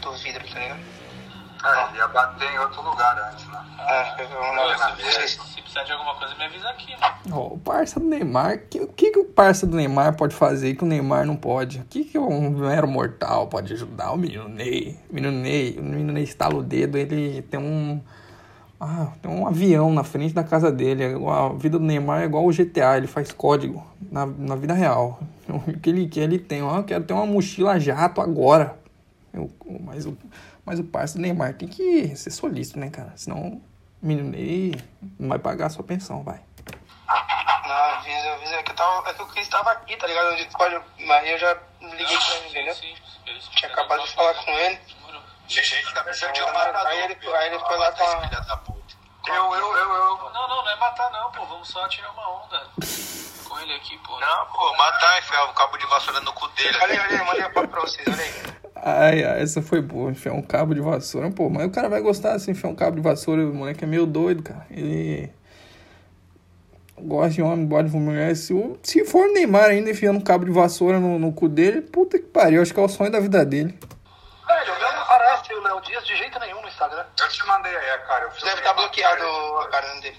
do vidro, tá ligado? Ah, ele bater em outro lugar antes, né? É, lá. na Se, precisar de alguma coisa, me avisa aqui, mano. Ó, o parça do Neymar, que- o que, que o parça do Neymar pode fazer que o Neymar não pode? O que, que um mero mortal pode ajudar o menino Ney? O menino Ney, o menino Ney estala o dedo, ele tem um. Ah, tem um avião na frente da casa dele. É A vida do Neymar é igual o GTA, ele faz código na, na vida real. O que ele quer, ele tem. Ó, eu quero ter uma mochila jato agora. Eu- mas, o, mas o parça do Neymar tem que ser solícito, né, cara? Senão o menino Ney não vai pagar a sua pensão, vai. Não, avisa, avisa. É que, eu tava, é que o Cris tava aqui, tá ligado? No Discord, mas eu já liguei pra ele, entendeu? Sim, Tinha acabado de falar com ele. Gente que tá precisando de um Aí ele- aí ele foi lá com a-. Eu, eu, eu, eu. Não, não, não é matar não, pô. Vamos só tirar uma onda com ele aqui, pô. Não, pô, matar, enfiar o cabo de vassoura no cu dele. Olha aí, olha aí, mandei pra vocês, olha aí. Ai, ai, essa foi boa, enfiar um cabo de vassoura. Pô, mas o cara vai gostar assim, enfiar um cabo de vassoura. O moleque é meio doido, cara. Ele gosta de homem, gosta de mulher. Se, o- se for o Neymar ainda enfiando um cabo de vassoura no, no cu dele, puta que pariu. Acho que é o sonho da vida dele. Velho, o meu não aparece o Léo Dias de jeito nenhum no Instagram. Eu te mandei aí, cara. Eu Deve estar bloqueado a cara dele.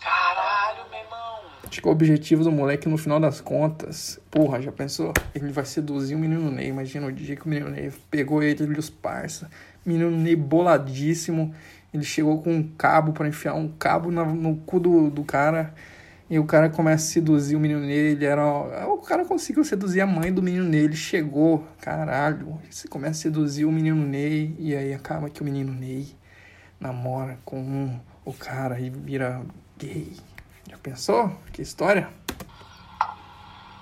Caralho, meu irmão. Acho que o objetivo do moleque, no final das contas, porra, já pensou? Ele vai seduzir o menino Ney. Imagina o dia que o menino Ney pegou ele e os parça. Menino Ney boladíssimo. Ele chegou com um cabo pra enfiar um cabo na- no cu do, do cara. E o cara começa a seduzir o menino Ney. Ele era. O cara conseguiu seduzir a mãe do menino Ney. Ele chegou, caralho. Você começa a seduzir o menino Ney. E aí acaba que o menino Ney namora com o cara e vira gay. Já pensou? Que história?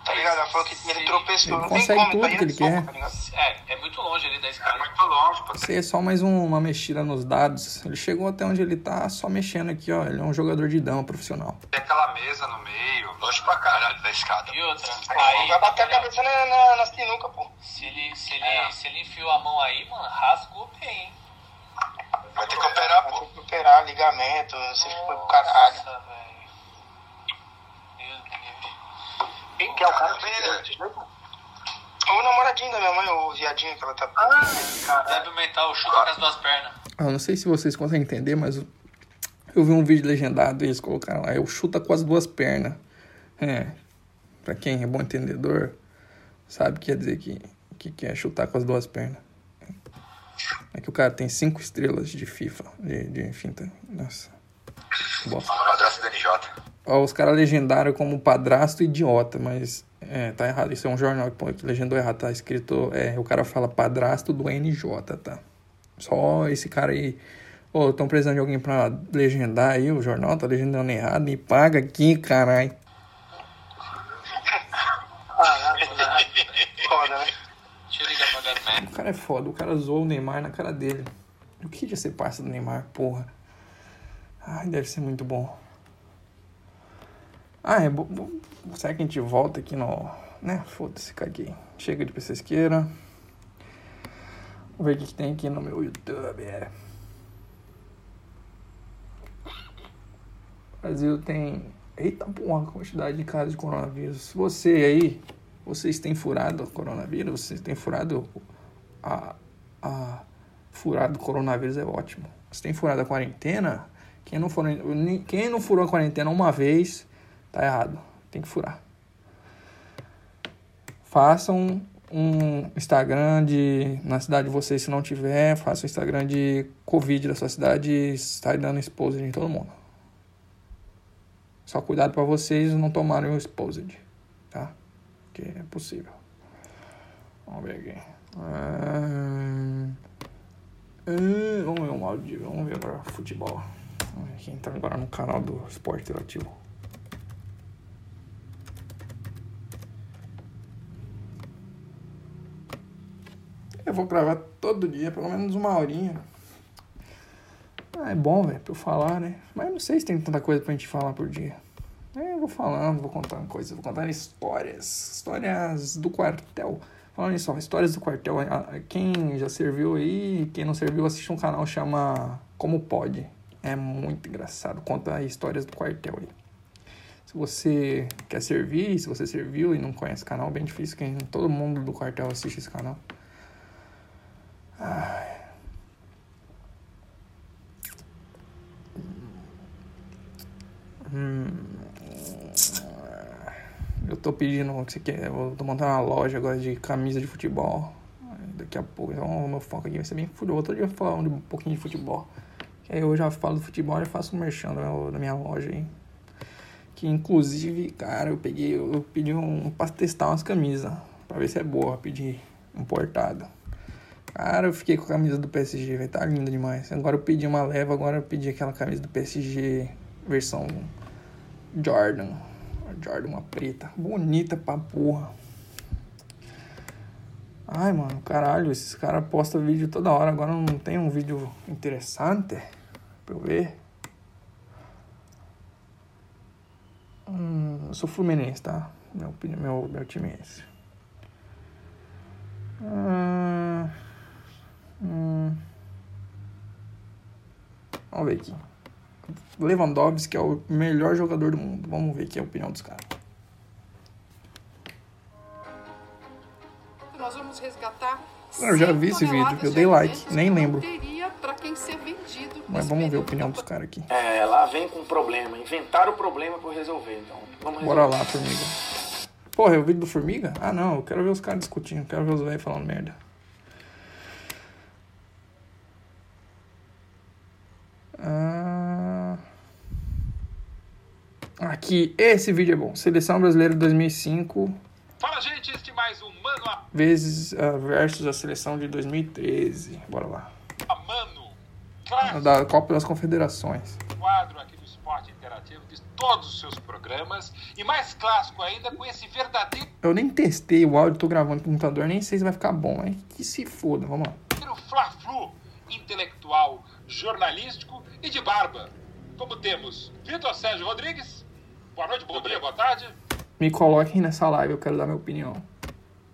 Tá ligado? Ela falou que ele tropeçou. Ele Não tem consegue como, tudo tá que indo ele quer. tá? É, é muito longe ali da É escada. muito longe, pô. Isso aí é só mais um- uma mexida nos dados. Ele chegou até onde ele tá, só mexendo aqui, ó. Ele é um jogador de dama profissional. Tem aquela mesa no meio, longe pra caralho da escada. E outra, Aí aí, vai bater a cabeça na, na, na sinuca, pô. se ele, se, ele, se ele enfiou a mão aí, mano, rasgou bem, hein? Vai ter que operar, Vai pô. ter que operar ligamento, não sei se foi pro caralho. Nossa, velho. Meu Deus. Quem que é o cara que jeito? O namoradinho da minha mãe, o viadinho que ela tá. Débil mental, chuta com as duas pernas. Ah, eu não sei se vocês conseguem entender, mas eu- vi um vídeo legendado e eles colocaram lá, eu chuta com as duas pernas. É, pra quem é bom entendedor, sabe que quer dizer que, que quer chutar com as duas pernas. É que o cara tem cinco estrelas de FIFA, de, de finta. Nossa. Bosta. Padrasto do NJ. Os caras legendaram como padrasto idiota, mas é, tá errado. Isso é um jornal que, legendou errado. Tá escrito. É, o cara fala padrasto do NJ, tá? Só esse cara aí. Ô, estão precisando de alguém pra legendar aí o jornal, tá legendando errado. Me paga aqui, caralho. Foda, né? O cara é foda, o cara zoou o Neymar na cara dele. Eu queria ser parça do Neymar, porra. Ai, deve ser muito bom. Ah, é bom- Será que a gente volta aqui no. Né? Foda-se, caguei. Chega de pesquisqueira. Vamos ver o que, que tem aqui no meu YouTube. É. Brasil tem. Eita porra, quantidade de casos de coronavírus. Você aí, vocês têm furado o coronavírus? Vocês têm furado a, a furado o coronavírus é ótimo. Você tem furado a quarentena? Quem não, furou, quem não furou a quarentena uma vez, tá errado. Tem que furar. Façam um Instagram de. Na cidade de vocês, se não tiver, faça um Instagram de Covid da sua cidade e sai dando exposed em todo mundo. Só cuidado para vocês não tomarem o exposed, tá? Que é possível. Vamos ver aqui. Ah, ah, vamos ver um áudio, vamos ver agora futebol. Vamos ver quem tá agora no canal do Esporte Interativo. Eu vou gravar todo dia, pelo menos uma horinha. Ah, é bom, velho, pra eu falar, né? Mas eu não sei se tem tanta coisa pra gente falar por dia. É, eu vou falando, vou contando coisas, vou contando histórias. Histórias do quartel. Falando nisso, ó, histórias do quartel. Quem já serviu aí, quem não serviu, assiste um canal chama Como Pode. É muito engraçado. Conta histórias do quartel aí. Se você quer servir, se você serviu e não conhece o canal, bem difícil que todo mundo do quartel assiste esse canal. Hum. Eu tô pedindo o que você quer. Eu tô montando uma loja agora de camisa de futebol. Daqui a pouco, então, o meu foco aqui vai ser bem futebol. Outro dia eu falo um pouquinho de futebol. Que aí eu já falo do futebol e faço um merchan da minha loja, aí Que inclusive, cara, eu peguei, eu pedi um pra testar umas camisas. Pra ver se é boa, pedi importada. Cara, eu fiquei com a camisa do PSG, vai tá linda demais. Agora eu pedi uma leva, agora eu pedi aquela camisa do PSG versão Jordan. Jordan, uma preta. Bonita pra porra. Ai, mano, caralho, esses caras postam vídeo toda hora. Agora não tem um vídeo interessante pra eu ver. Hum, eu sou fluminense, tá? Meu, meu, meu time é esse. Ah, hum. Vamos ver aqui. Lewandowski é o melhor jogador do mundo. Vamos ver aqui a opinião dos caras. Nós vamos resgatar. Eu já vi 100 esse vídeo, eu de dei like, nem lembro. Mas vamos ver a opinião dos caras aqui. É, lá vem com um problema. Inventaram o problema pra eu resolver, então. Vamos Bora resolver. lá, formiga. Porra, é o vídeo do Formiga? Ah, não, eu quero ver os caras discutindo, quero ver os velhos falando merda. Ah... Aqui, esse vídeo é bom. Seleção Brasileira 2005 Fala, gente, este é mais um Mano a vezes ah, versus a seleção de 2013. Bora lá. Mano. Clássico Da Copa das Confederações. quadro aqui do Esporte Interativo de todos os seus programas. E mais clássico ainda com esse verdadeiro Eu nem testei o áudio, tô gravando no computador, nem sei se vai ficar bom, mas que se foda, vamos lá. Fla-Flu intelectual, jornalístico e de barba. Como temos Vitor Sérgio Rodrigues. Boa noite, bom dia, boa tarde. Me coloquem nessa live, eu quero dar minha opinião.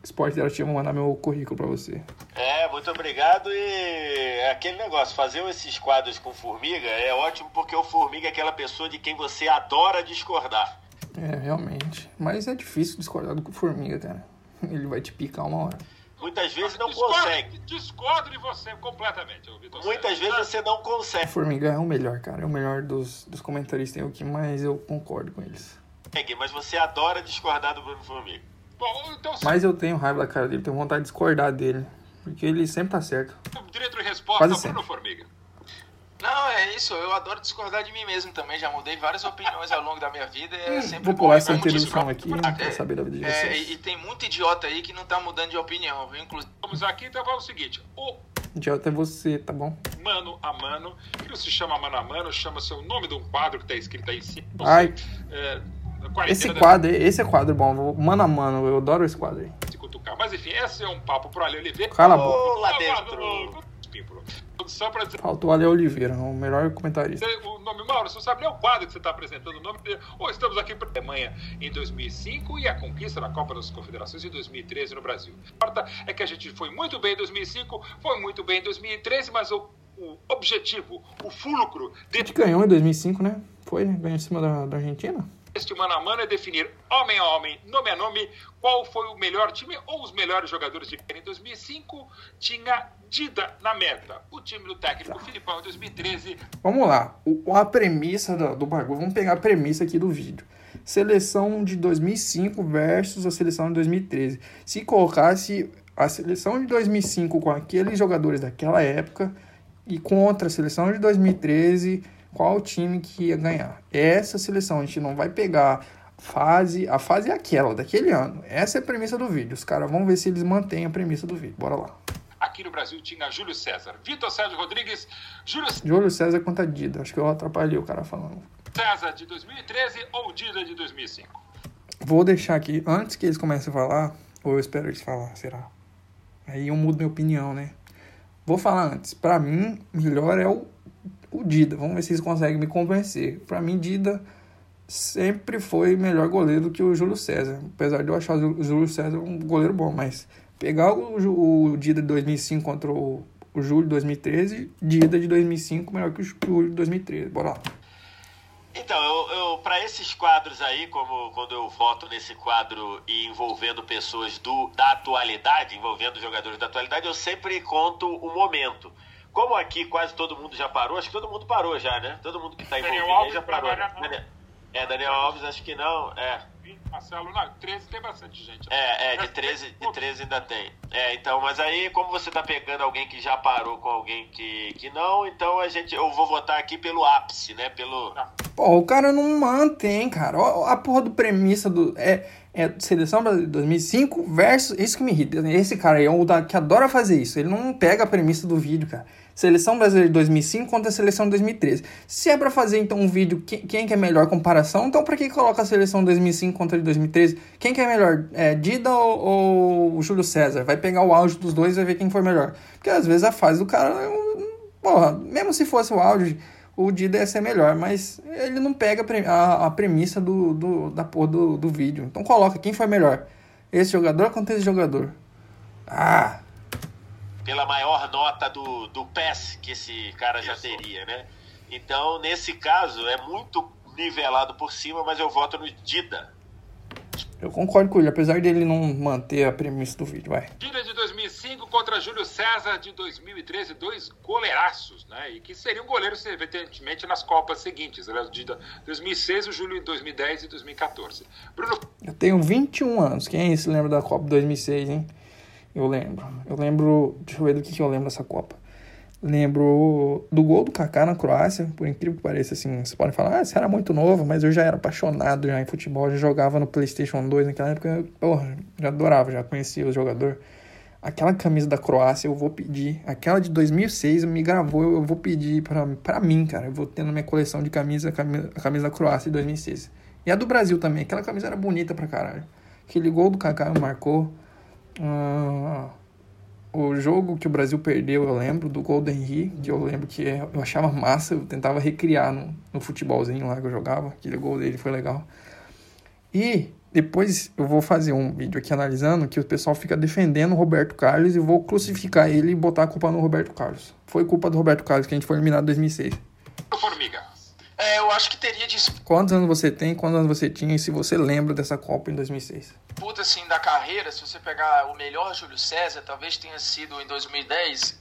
Esporte Interativo, vou mandar meu currículo pra você. É, muito obrigado. E aquele negócio, fazer esses quadros com formiga é ótimo porque o formiga é aquela pessoa de quem você adora discordar. É, realmente. Mas é difícil discordar do Formiga, cara. Ele vai te picar uma hora. Muitas vezes não Discordo- consegue. Discordo de você completamente, Vitor Muitas Sérgio. vezes você não O consegue, Formiga é o melhor, cara. É o melhor dos, dos comentaristas. É o que mais eu concordo com eles. mas você adora discordar do Bruno Formiga. Bom, então, Mas eu tenho raiva da cara dele, tenho vontade de discordar dele. Porque ele sempre tá certo. direito de resposta, Quase Bruno sempre. Formiga. Não, é isso. Eu adoro discordar de mim mesmo também. Já mudei várias opiniões ao longo da minha vida. É sempre Vou pular essa o introdução próprio- aqui, não quero saber da vida de É, vocês. e, e tem muito idiota aí que não tá mudando de opinião, viu? Inclusive. Vamos aqui, então vamos ao seguinte. O Idiota é você, tá bom? mano a mano, que não se chama mano a mano, chama-se o nome de um quadro que está escrito aí em cima. Ai, É, esse da- quadro, esse é quadro bom. Mano a mano, eu adoro esse quadro aí. se cutucar. Mas enfim, esse é um papo pro Ale Oliveira. Cala a boca. Lá Ah, dentro. Só pra dizer Faltou Ale Oliveira, o melhor comentarista. o nome, Mauro, você não sabe nem o quadro que você está apresentando o nome dele. Ou estamos aqui para a Alemanha em 2005 e a conquista da Copa das Confederações em 2013 no Brasil. O que importa é que a gente foi muito bem em 2005, foi muito bem em 2013, mas o, o objetivo, o fulcro A gente ganhou em 2005, né? Foi, né? Ganhou em cima da, da Argentina. deste mano a mano é definir homem a homem, nome a nome, qual foi o melhor time ou os melhores jogadores de em 2005 tinha Dida na meta. O time do técnico Filipão em 2013 Vamos lá. O, a premissa do, do bagulho. Vamos pegar a premissa aqui do vídeo. Seleção de 2005 versus a seleção de 2013. Se colocasse a seleção de 2005 com aqueles jogadores daquela época e contra a seleção de 2013, qual time que ia ganhar? Essa seleção a gente não vai pegar fase, a fase é aquela daquele ano. Essa é a premissa do vídeo. Os caras vão ver se eles mantêm a premissa do vídeo. Bora lá. Aqui no Brasil tinha Júlio César, Vitor Sérgio Rodrigues, Júlio Júlio César contra Dida. Acho que eu atrapalhei o cara falando. César de 2013 ou Dida de 2005. Vou deixar aqui, antes que eles comecem a falar, ou eu espero eles falar, será? Aí eu mudo minha opinião, né? Vou falar antes. Pra mim, melhor é o, o Dida. Vamos ver se eles conseguem me convencer. Pra mim, Dida sempre foi melhor goleiro que o Júlio César. Apesar de eu achar o Júlio César um goleiro bom, mas pegar o, o Dida de 2005 contra o, o Júlio de 2013, Dida de 2005 melhor que o Júlio de 2013. Bora lá. Então, eu, eu para esses quadros aí, como quando eu voto nesse quadro e envolvendo pessoas do, da atualidade, envolvendo jogadores da atualidade, eu sempre conto o momento. Como aqui quase todo mundo já parou, acho que todo mundo parou já, né? Todo mundo que está Daniel envolvido já parou. né? É, Daniel Alves, acho que não. É. Marcelo, não, 13 tem bastante gente. É, é, de 13, de 13 ainda tem. É, então, mas aí, como você tá pegando alguém que já parou com alguém que, que não, então a gente, eu vou votar aqui pelo ápice, né? Pelo. Pô, o cara não mantém, cara. A porra do premissa do. É, é Seleção Brasileira de 2005 versus. Isso que me irrita. Esse cara aí é o da, que adora fazer isso. Ele não pega a premissa do vídeo, cara. Seleção Brasileira de 2005 contra a Seleção de 2013. Se é pra fazer, então, um vídeo, quem, quem que é melhor comparação, então pra que coloca a Seleção de 2005 contra a de 2013? Quem que é melhor, é, Dida ou, ou Júlio César? Vai pegar o áudio dos dois e vai ver quem for melhor. Porque às vezes a fase do cara, é porra, mesmo se fosse o áudio, o Dida ia ser melhor, mas ele não pega a, a premissa do, do, da porra do, do vídeo. Então coloca quem foi melhor. Esse jogador contra esse jogador. Ah, pela maior nota do, do PES que esse cara já teria, né? Então, nesse caso, é muito nivelado por cima, mas eu voto no Dida. eu concordo com ele, apesar dele não manter a premissa do vídeo, vai. Dida de 2005 contra Júlio César de 2013, dois goleiraços, né? E que seriam goleiros, evidentemente, nas Copas seguintes. Aliás, o Dida 2006, o Júlio em 2010 e 2014. Bruno Eu tenho 21 anos. Quem se lembra da Copa 2006, hein? Eu lembro. Eu lembro. Deixa eu ver do que, que eu lembro dessa Copa. Lembro do gol do Kaká na Croácia, por incrível que pareça, assim, vocês podem falar, ah, você era muito novo, mas eu já era apaixonado já em futebol, já jogava no Playstation 2 naquela época, porra, já adorava, já conhecia o jogador. Aquela camisa da Croácia eu vou pedir, aquela de 2006 me gravou, eu vou pedir pra, pra mim, cara, eu vou ter na minha coleção de camisa, camisa, a camisa da Croácia de 2006. E a do Brasil também, aquela camisa era bonita pra caralho. Aquele gol do Kaká marcou. Ah, o jogo que o Brasil perdeu, eu lembro, do gol do Henry, que eu lembro que eu achava massa, eu tentava recriar no, no futebolzinho lá que eu jogava, aquele gol dele foi legal. E depois eu vou fazer um vídeo aqui analisando que o pessoal fica defendendo o Roberto Carlos e vou crucificar ele e botar a culpa no Roberto Carlos. Foi culpa do Roberto Carlos que a gente foi eliminado em 2006. Formiga. É, eu acho que teria Quantos anos você tem, quantos anos você tinha e se você lembra dessa Copa em 2006? disputa assim da carreira, se você pegar o melhor Júlio César, talvez tenha sido em 2010,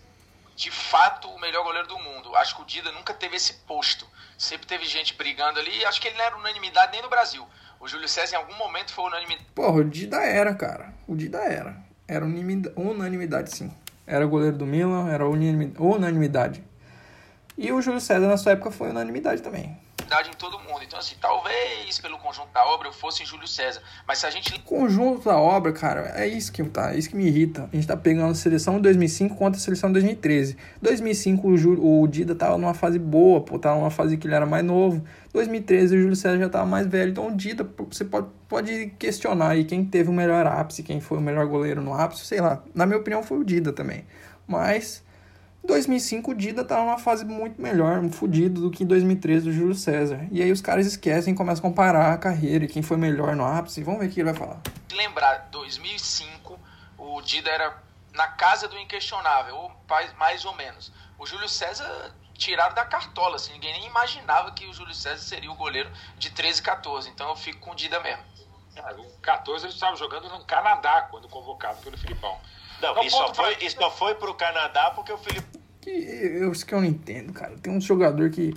de fato o melhor goleiro do mundo. Acho que o Dida nunca teve esse posto. Sempre teve gente brigando ali, e acho que ele não era unanimidade nem no Brasil. O Júlio César em algum momento foi unanimidade. Porra, o Dida era, cara. O Dida era. Era unanimidade, unanimidade sim. Era goleiro do Milan, era unanimi- unanimidade. E o Júlio César na sua época foi unanimidade também. em todo mundo. Então, assim, talvez pelo conjunto da obra eu fosse em Júlio César. Mas se a gente Conjunto da obra, cara, é isso que tá, é isso que me irrita. A gente tá pegando a seleção de 2005 contra a seleção de 2013. 2005 o, Jú- o Dida tava numa fase boa, pô, tava numa fase que ele era mais novo. 2013 o Júlio César já tava mais velho. Então o Dida, você pode, pode questionar aí quem teve o melhor ápice, quem foi o melhor goleiro no ápice, sei lá. Na minha opinião foi o Dida também. Mas 2005 o Dida tava numa fase muito melhor, um fudido do que em 2013 o Júlio César. E aí os caras esquecem e começam a comparar a carreira e quem foi melhor no ápice. Vamos ver o que ele vai falar. lembrar, 2005, o Dida era na casa do inquestionável, ou mais, ou menos. O Júlio César tiraram da cartola, assim, ninguém nem imaginava que o Júlio César seria o goleiro de 13 e 14. Então eu fico com o Dida mesmo. Ah, O 14 ele estava jogando no Canadá quando convocado pelo Filipão. Não, Então, e só foi, pra- e só foi pro Canadá porque o Felipe. Que eu, isso que eu não entendo, cara. Tem um jogador que.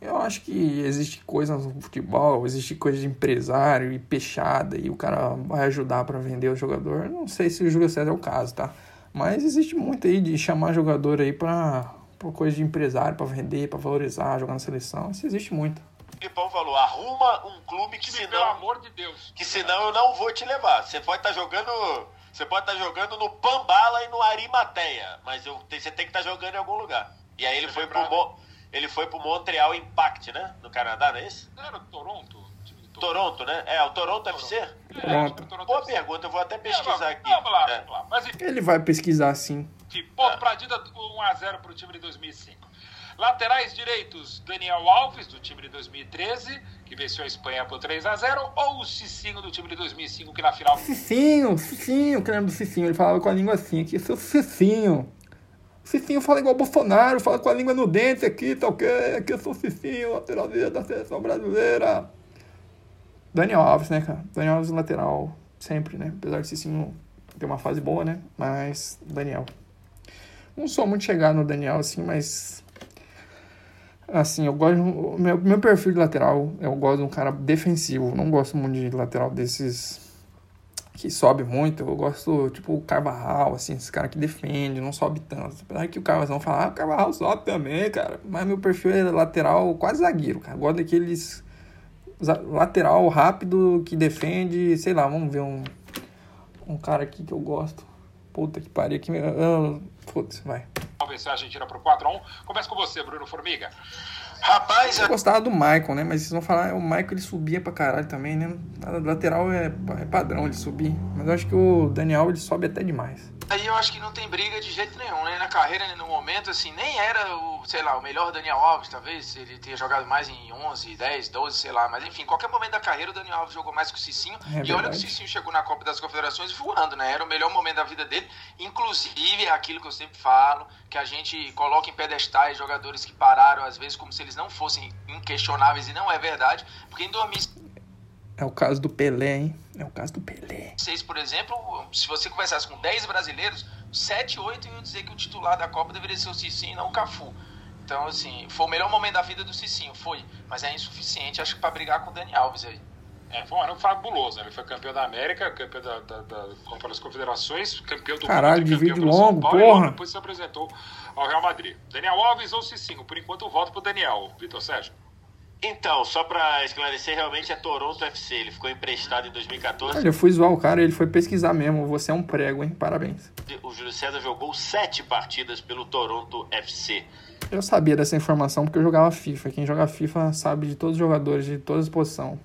Eu acho que existe coisa no futebol, existe coisa de empresário e peixada, e o cara vai ajudar pra vender o jogador. Não sei se o Júlio César é o caso, tá? Mas existe muito aí de chamar jogador aí pra, pra coisa de empresário, pra vender, pra valorizar, jogar na seleção. Isso existe muito. O Filipão falou: arruma um clube que Pelo senão. amor de Deus. Que senão eu não vou te levar. Você pode estar jogando. Você pode estar jogando no Pambala e no Arimateia. Mas eu, você tem que estar jogando em algum lugar. E aí ele foi pro, Mo- ele foi pro Montreal Impact, né? No Canadá, não é isso? Não era Toronto? O time de Toronto, né? É, o Toronto FC? Toronto. Boa pergunta, eu vou até pesquisar aqui. Vamos lá, É. vamos lá. Mas enfim, Ele vai pesquisar sim. ponto pra Dida, 1x0 pro time de 2005. Laterais direitos, Daniel Alves, do time de 2013, que venceu a Espanha por 3x0, ou o Cicinho, do time de 2005, que na final Cicinho, Cicinho, que lembra do Cicinho? Ele falava com a língua assim aqui, seu Cicinho. Cicinho fala igual Bolsonaro, fala com a língua no dente aqui, tá ok? Aqui eu sou Cicinho, lateral da seleção brasileira. Daniel Alves, né, cara? Daniel Alves lateral, sempre, né? Apesar de Cicinho ter uma fase boa, né? Mas, Daniel. Não sou muito chegado no Daniel, assim, mas. Assim, eu gosto. Meu, meu perfil de lateral, eu gosto de um cara defensivo. Não gosto muito de lateral desses que sobe muito. Eu gosto, tipo, o Carvajal, assim, esse cara que defende, não sobe tanto. Apesar que o Carvajal fala, ah, o Carvajal sobe também, cara. Mas meu perfil é lateral quase zagueiro, cara. Eu gosto daqueles lateral rápido que defende, sei lá, vamos ver um, um cara aqui que eu gosto. Puta que pariu, que. Uh, Foda-se, vai. Vamos vencer a Argentina por 4x1. Começa com você, Bruno Formiga. Rapaz, Eu gostava do Michael, né? Mas vocês vão falar, o Michael ele subia pra caralho também, né? Lateral é, é padrão ele subir. Mas eu acho que o Daniel ele sobe até demais. Aí eu acho que não tem briga de jeito nenhum, né? Na carreira, no momento, assim, nem era o, sei lá, o melhor Daniel Alves, talvez, ele tenha jogado mais em 11, 10, 12, sei lá. Mas enfim, qualquer momento da carreira o Daniel Alves jogou mais que o Cicinho. É e olha que o verdade. Cicinho chegou na Copa das Confederações voando, né? Era o melhor momento da vida dele. Inclusive, é aquilo que eu sempre falo, que a gente coloca em pedestais jogadores que pararam, às vezes, como se eles não fossem inquestionáveis, e não é verdade. Porque em 2006, É o caso do Pelé, hein? É o caso do Pelé. por exemplo, se você conversasse com 10 brasileiros, 7, 8 iam dizer que o titular da Copa deveria ser o Cicinho e não o Cafu. Então, assim, foi o melhor momento da vida do Cicinho, foi. Mas é insuficiente, acho que pra brigar com o Dani Alves aí. É, foi um ano fabuloso, né? Ele foi campeão da América, campeão da, da, da Copa das Confederações, campeão do Caralho, mundo, de campeão vídeo longo, Paulo, e porra. logo depois se apresentou ao Real Madrid. Daniel Alves ou Cicinho? Por enquanto eu volto pro Daniel, Vitor Sérgio. Então, só pra esclarecer, realmente é Toronto FC. Ele ficou emprestado em 2014. Olha, eu fui zoar o cara ele foi pesquisar mesmo. Você é um prego, hein? Parabéns. O Júlio César jogou sete partidas pelo Toronto FC. Eu sabia dessa informação porque eu jogava FIFA. Quem joga FIFA sabe de todos os jogadores, de todas as posições.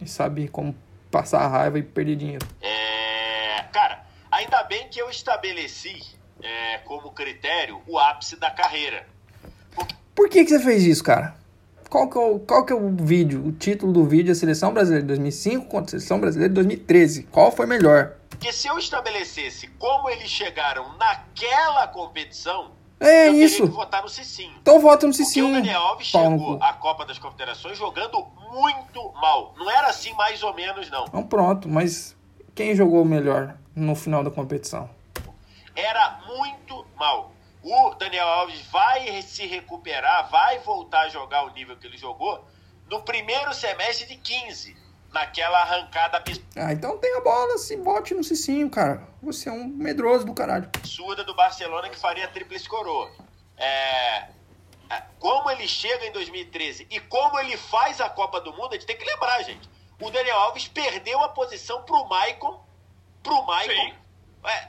E sabe como passar a raiva e perder dinheiro. É, cara, ainda bem que eu estabeleci é, como critério o ápice da carreira. Por que, que você fez isso, cara? Qual que, é o, qual que é o vídeo? O título do vídeo é Seleção Brasileira de 2005 contra a Seleção Brasileira de 2013. Qual foi melhor? Porque se eu estabelecesse como eles chegaram naquela competição, É eu isso. que votar no Cicinho. Então vota no Porque o Cicinho. Daniel Alves chegou à Copa das Confederações jogando muito mal. Não era assim mais ou menos, não. Então pronto, mas quem jogou melhor no final da competição? Era muito mal. O Daniel Alves vai se recuperar, vai voltar a jogar o nível que ele jogou no primeiro semestre de 15, naquela arrancada Ah, então tem a bola, se bote no Cicinho, cara. Você é um medroso do caralho. absurda do Barcelona que faria a tríplice coroa. É, é, como ele chega em 2013 e como ele faz a Copa do Mundo, a gente tem que lembrar, gente. O Daniel Alves perdeu a posição pro Maicon, pro Maicon, é,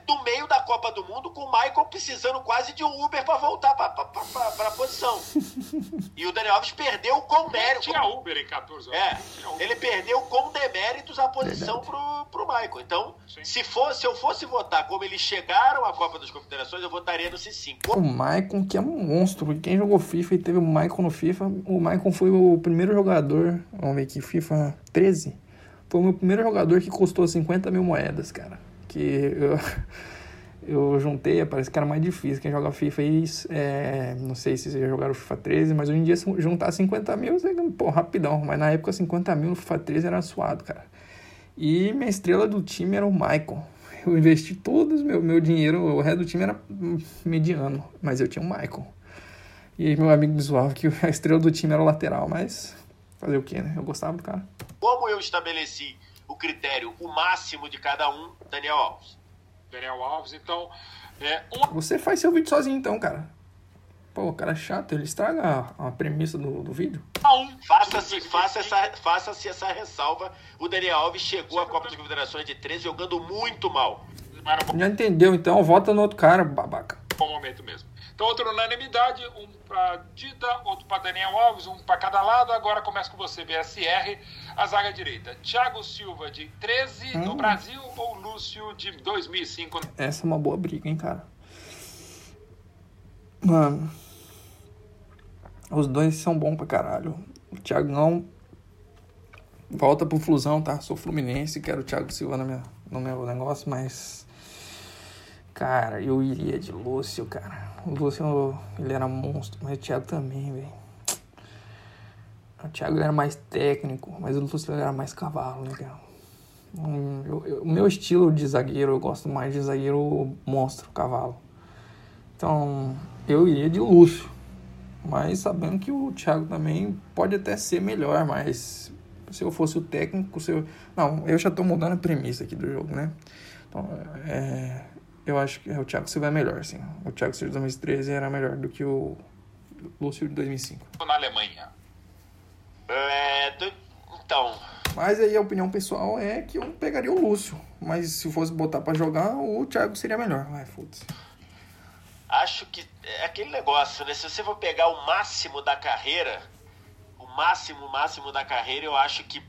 do meio da Copa do Mundo, com o Maicon precisando quase de um Uber para voltar pra- pra posição. E o Daniel Alves perdeu com mérito. Tinha Uber em 14 anos. É, ele perdeu com deméritos a posição pro, pro Michael. Então, se, fosse, se eu fosse votar como eles chegaram à Copa das Confederações, eu votaria no C5. O Maicon, que é um monstro. Quem jogou FIFA e teve o Maicon no FIFA, o Maicon foi o primeiro jogador, vamos ver aqui, FIFA 13. Foi o meu primeiro jogador que custou 50 mil moedas, cara. Que eu, eu juntei, parece que era mais difícil. Quem joga FIFA aí, é, não sei se vocês já jogaram FIFA 13, mas hoje em dia juntar 50 mil, você, pô, rapidão. Mas na época 50 mil no FIFA 13 era suado, cara. E minha estrela do time era o Maicon. Eu investi todo o meu, meu dinheiro, o resto do time era mediano, mas eu tinha o Maicon. E meu amigo me zoava que a estrela do time era o lateral, mas fazer o quê, né? Eu gostava do cara. Como eu estabeleci critério, o máximo de cada um, Daniel Alves. Daniel Alves, então. É, Você faz seu vídeo sozinho então, cara. Pô, o cara é chato, ele estraga a, a premissa do, do vídeo. Faça-se faça essa, faça essa ressalva. O Daniel Alves chegou à Copa das Confederações de 13 jogando muito mal. Já entendeu, então vota no outro cara, babaca. bom momento mesmo. Então, outra unanimidade, um para Dida, outro para Daniel Alves, um para cada lado. Agora começa com você, BSR, a zaga direita. Thiago Silva de 13 no Hum. Brasil ou Lúcio de 2005? Essa é uma boa briga, hein, cara. Mano. Os dois são bons pra caralho. O Thiagão volta pro Flusão, tá? Sou fluminense, quero o Thiago Silva no meu, no meu negócio, mas. Cara, eu iria de Lúcio, cara. O Lúcio, ele era monstro, mas o Thiago também, velho. O Thiago era mais técnico, mas o ele era mais cavalo, né, cara? Hum, O meu estilo de zagueiro, eu gosto mais de zagueiro monstro, cavalo. Então, eu iria de Lúcio. Mas sabendo que o Thiago também pode até ser melhor, mas se eu fosse o técnico, se eu... Não, eu já tô mudando a premissa aqui do jogo, né? Então, é... eu acho que o Thiago Silva é melhor, sim. O Thiago Silva de 2013 era melhor do que o Lúcio de 2005. Na Alemanha. É, do- então, Mas aí a opinião pessoal é que eu pegaria o Lúcio. Mas se fosse botar pra jogar, o Thiago seria melhor. Vai, foda-se. acho que é aquele negócio, né? Se você for pegar o máximo da carreira, o máximo, máximo da carreira, eu acho que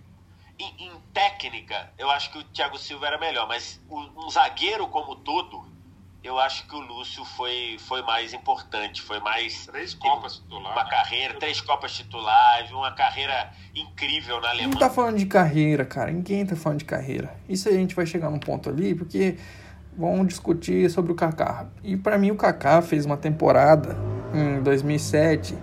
em, em técnica, eu acho que o Thiago Silva era melhor, mas um zagueiro como todo, eu acho que o Lúcio foi, foi mais importante, foi mais Três Copas titular. uma né? carreira, três Copas titulares, uma carreira incrível na Não Alemanha. tá falando de carreira, cara. Ninguém tá falando de carreira. Isso aí a gente vai chegar num ponto ali, porque vamos discutir sobre o Kaká. E pra mim o Kaká fez uma temporada em 2007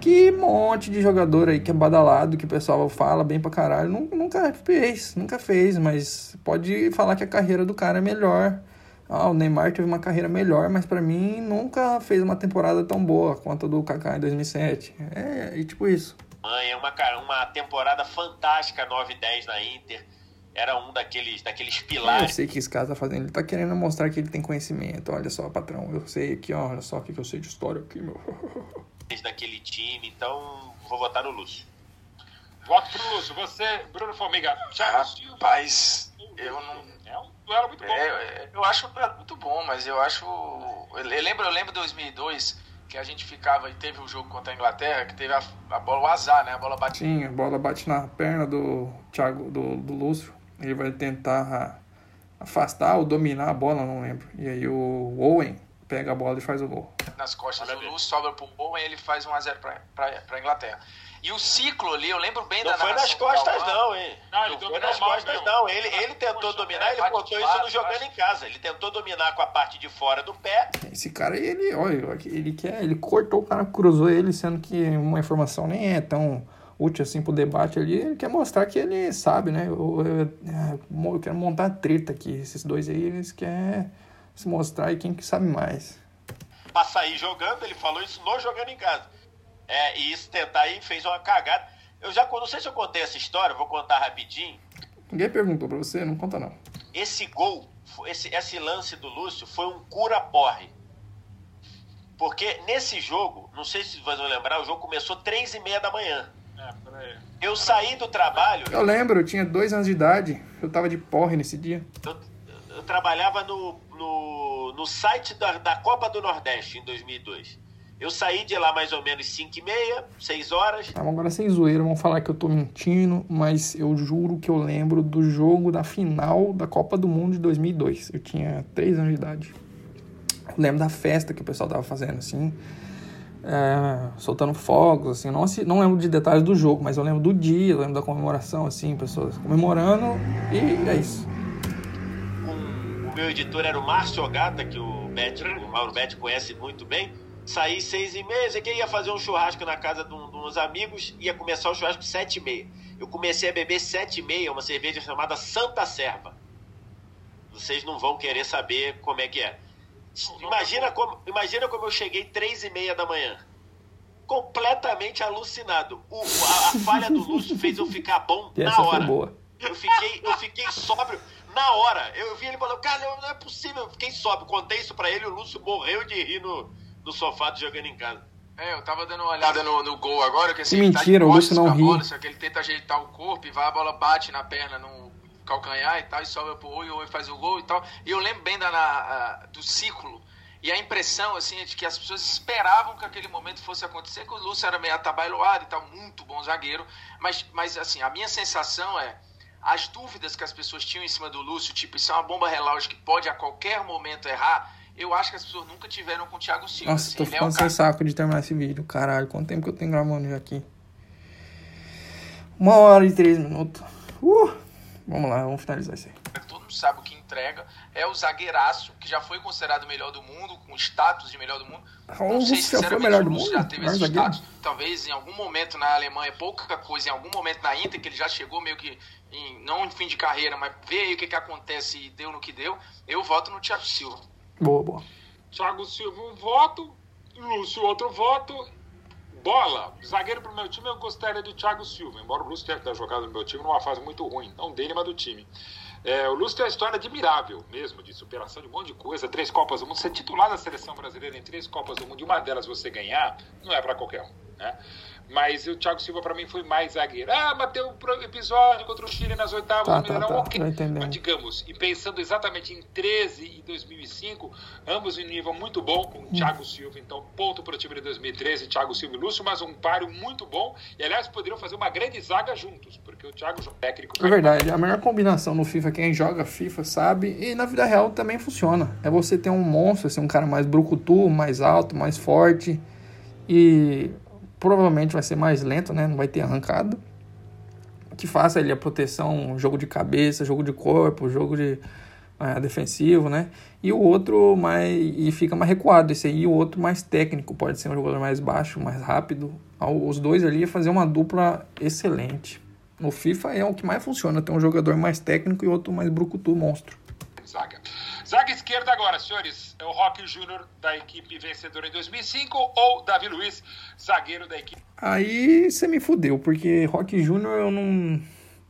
que um monte de jogador aí que é badalado, que o pessoal fala bem pra caralho, nu- nunca fez, nunca fez, mas pode falar que a carreira do cara é melhor. Ah, o Neymar teve uma carreira melhor, mas pra mim nunca fez uma temporada tão boa quanto a do Kaká em 2007. É, e tipo isso. Alemanha, uma, cara, uma temporada fantástica 9-10 na Inter. Era um daqueles, daqueles Eu pilares sei que esse cara tá fazendo. Ele tá querendo mostrar que ele tem conhecimento. Olha só, patrão. Eu sei aqui. Olha só o que eu sei de história aqui, meu. daquele time, então vou votar no Lúcio. Voto pro Lúcio. Você, Bruno Formiga. Rapaz, eu não. É um duelo muito bom. É, é, eu acho um duelo muito bom, mas eu acho. Eu lembro, eu lembro 2002 que a gente ficava e teve o jogo contra a Inglaterra, que teve a, a bola, o azar, né? A bola bate. Sim, a bola bate na perna do Thiago, do, do Lúcio. Ele vai tentar afastar ou dominar a bola, não lembro. E aí o Owen pega a bola e faz o gol. nas costas do Lúcio, sobra pro Bowen e ele faz 1x0 pra, pra, pra Inglaterra. E o ciclo ali, eu lembro bem Não da foi nas costas, não, hein? Não, ele Não foi nas costas, mesmo. não. Ele, ele tentou Poxa, dominar, é, ele contou isso no jogando acho. em casa. Ele tentou dominar com a parte de fora do pé. Esse cara, ele, olha, ele quer, ele cortou o cara, cruzou ele, sendo que uma informação nem é tão útil assim pro debate ali. Ele quer mostrar que ele sabe, né? Eu, eu, eu- eu quero montar treta aqui. Esses dois aí, eles querem se mostrar e quem que sabe mais. Pra sair jogando, ele falou isso no jogando em casa. É, e isso tentar aí fez uma cagada. Eu já não sei se eu contei essa história, vou contar rapidinho. Ninguém perguntou pra você, não conta não. Esse gol, esse, esse lance do Lúcio foi um cura-porre. Porque nesse jogo, não sei se vocês vão lembrar, o jogo começou três e meia da manhã. É, peraí. Eu saí do trabalho, Eu lembro, eu tinha dois anos de idade, eu tava de porre nesse dia. eu, eu trabalhava no, no, no site da, da Copa do Nordeste em 2002. Eu saí de lá mais ou menos 5 e meia, 6 horas. Tá, agora sem zoeira, vão falar que eu tô mentindo, mas eu juro que eu lembro do jogo da final da Copa do Mundo de 2002. Eu tinha três anos de idade. Eu lembro da festa que o pessoal tava fazendo, assim, é, soltando fogos, assim. Não, não lembro de detalhes do jogo, mas eu lembro do dia, eu lembro da comemoração, assim, pessoas comemorando, e é isso. o meu editor era o Márcio Ogata, que o, Bet, o Mauro Betti conhece muito bem. Saí seis e meia, sei que ia fazer um churrasco na casa de, um- de uns amigos, ia começar o churrasco sete e meia. Eu comecei a beber sete e meia, uma cerveja chamada Santa Serva. Vocês não vão querer saber como é que é. Imagina como, imagina como eu cheguei três e meia da manhã. Completamente alucinado. O- a, a falha do Lúcio fez eu ficar bom E na essa hora. boa. Eu fiquei, eu fiquei sóbrio na hora. Eu vi ele falando, cara, não, não é possível. Eu fiquei sóbrio. Contei isso pra ele, o Lúcio morreu de rir no, no sofá do jogando em casa. É, eu tava dando uma olhada no, no gol agora, que assim, Que ele tá de mentira, o não pra ri. bola, só que ele tenta ajeitar o corpo e vai, a bola bate na perna, no calcanhar e tal, e sobra pro Oi, o Oi faz o gol e tal. E eu lembro bem da, na, a- do ciclo. E a impressão, assim, é de que as pessoas esperavam que aquele momento fosse acontecer, que o Lúcio era meio atabalhoado e tal, muito bom zagueiro. Mas, mas assim, a minha sensação é, as dúvidas que as pessoas tinham em cima do Lúcio, tipo, isso é uma bomba relógio que pode a qualquer momento errar, eu acho que as pessoas nunca tiveram com o Thiago Silva. Nossa, assim, tô é ficando um sem cara saco de terminar esse vídeo. Caralho, quanto tempo que eu tenho gravando já aqui? Uma hora e três minutos. Uh! Vamos lá, vamos finalizar isso aí. todo mundo sabe o que entrega, é o zagueiraço, que já foi considerado o melhor do mundo, com status de melhor do mundo. Não sei, já foi o sinceramente, melhor se do mundo? já teve esse status. Talvez em algum momento na Alemanha, pouca coisa, em algum momento na Inter, que ele já chegou meio que, em, não em fim de carreira, mas vê aí o que, que acontece e deu no que deu. Eu voto no Thiago Silva. Boa, boa. Thiago Silva, um voto. Lúcio, outro voto. Bola, zagueiro pro meu time, eu gostaria do Thiago Silva, embora o Lúcio tenha jogado no meu time numa fase muito ruim, não dele, mas do time. É, o Lúcio tem uma história admirável mesmo, de superação de um monte de coisa, três Copas do Mundo, ser titular da seleção brasileira em três Copas do Mundo e uma delas você ganhar, não é para qualquer um, né? Mas o Thiago Silva para mim foi mais zagueiro. Ah, bateu o episódio contra o Chile nas oitavas Tá, do tá, Mineirão, tá, ok. Mas digamos, e pensando exatamente em 13 e 2005, ambos em nível muito bom, com o Thiago Silva, então ponto para o time de 2013, Thiago Silva e Lúcio, mas um páreo muito bom. E aliás, poderiam fazer uma grande zaga juntos, porque o Thiago é técnico. É verdade, a melhor combinação no FIFA, quem joga FIFA sabe, e na vida real também funciona. É você ter um monstro, assim, um cara mais brucutu, mais alto, mais forte, e provavelmente vai ser mais lento, né? Não vai ter arrancada. Que faça ali a proteção, jogo de cabeça, jogo de corpo, jogo de é, defensivo, né? E o outro mais. E fica mais recuado. Esse aí, e o outro mais técnico. Pode ser um jogador mais baixo, mais rápido. Os dois ali fazer uma dupla excelente. No FIFA é o que mais funciona. Tem um jogador mais técnico e outro mais brucutu, monstro. Zaga. Zaga esquerda agora, senhores. É o Roque Júnior da equipe vencedora em 2005 ou Davi Luiz, zagueiro da equipe. Aí você me fudeu, porque Rock Júnior eu não,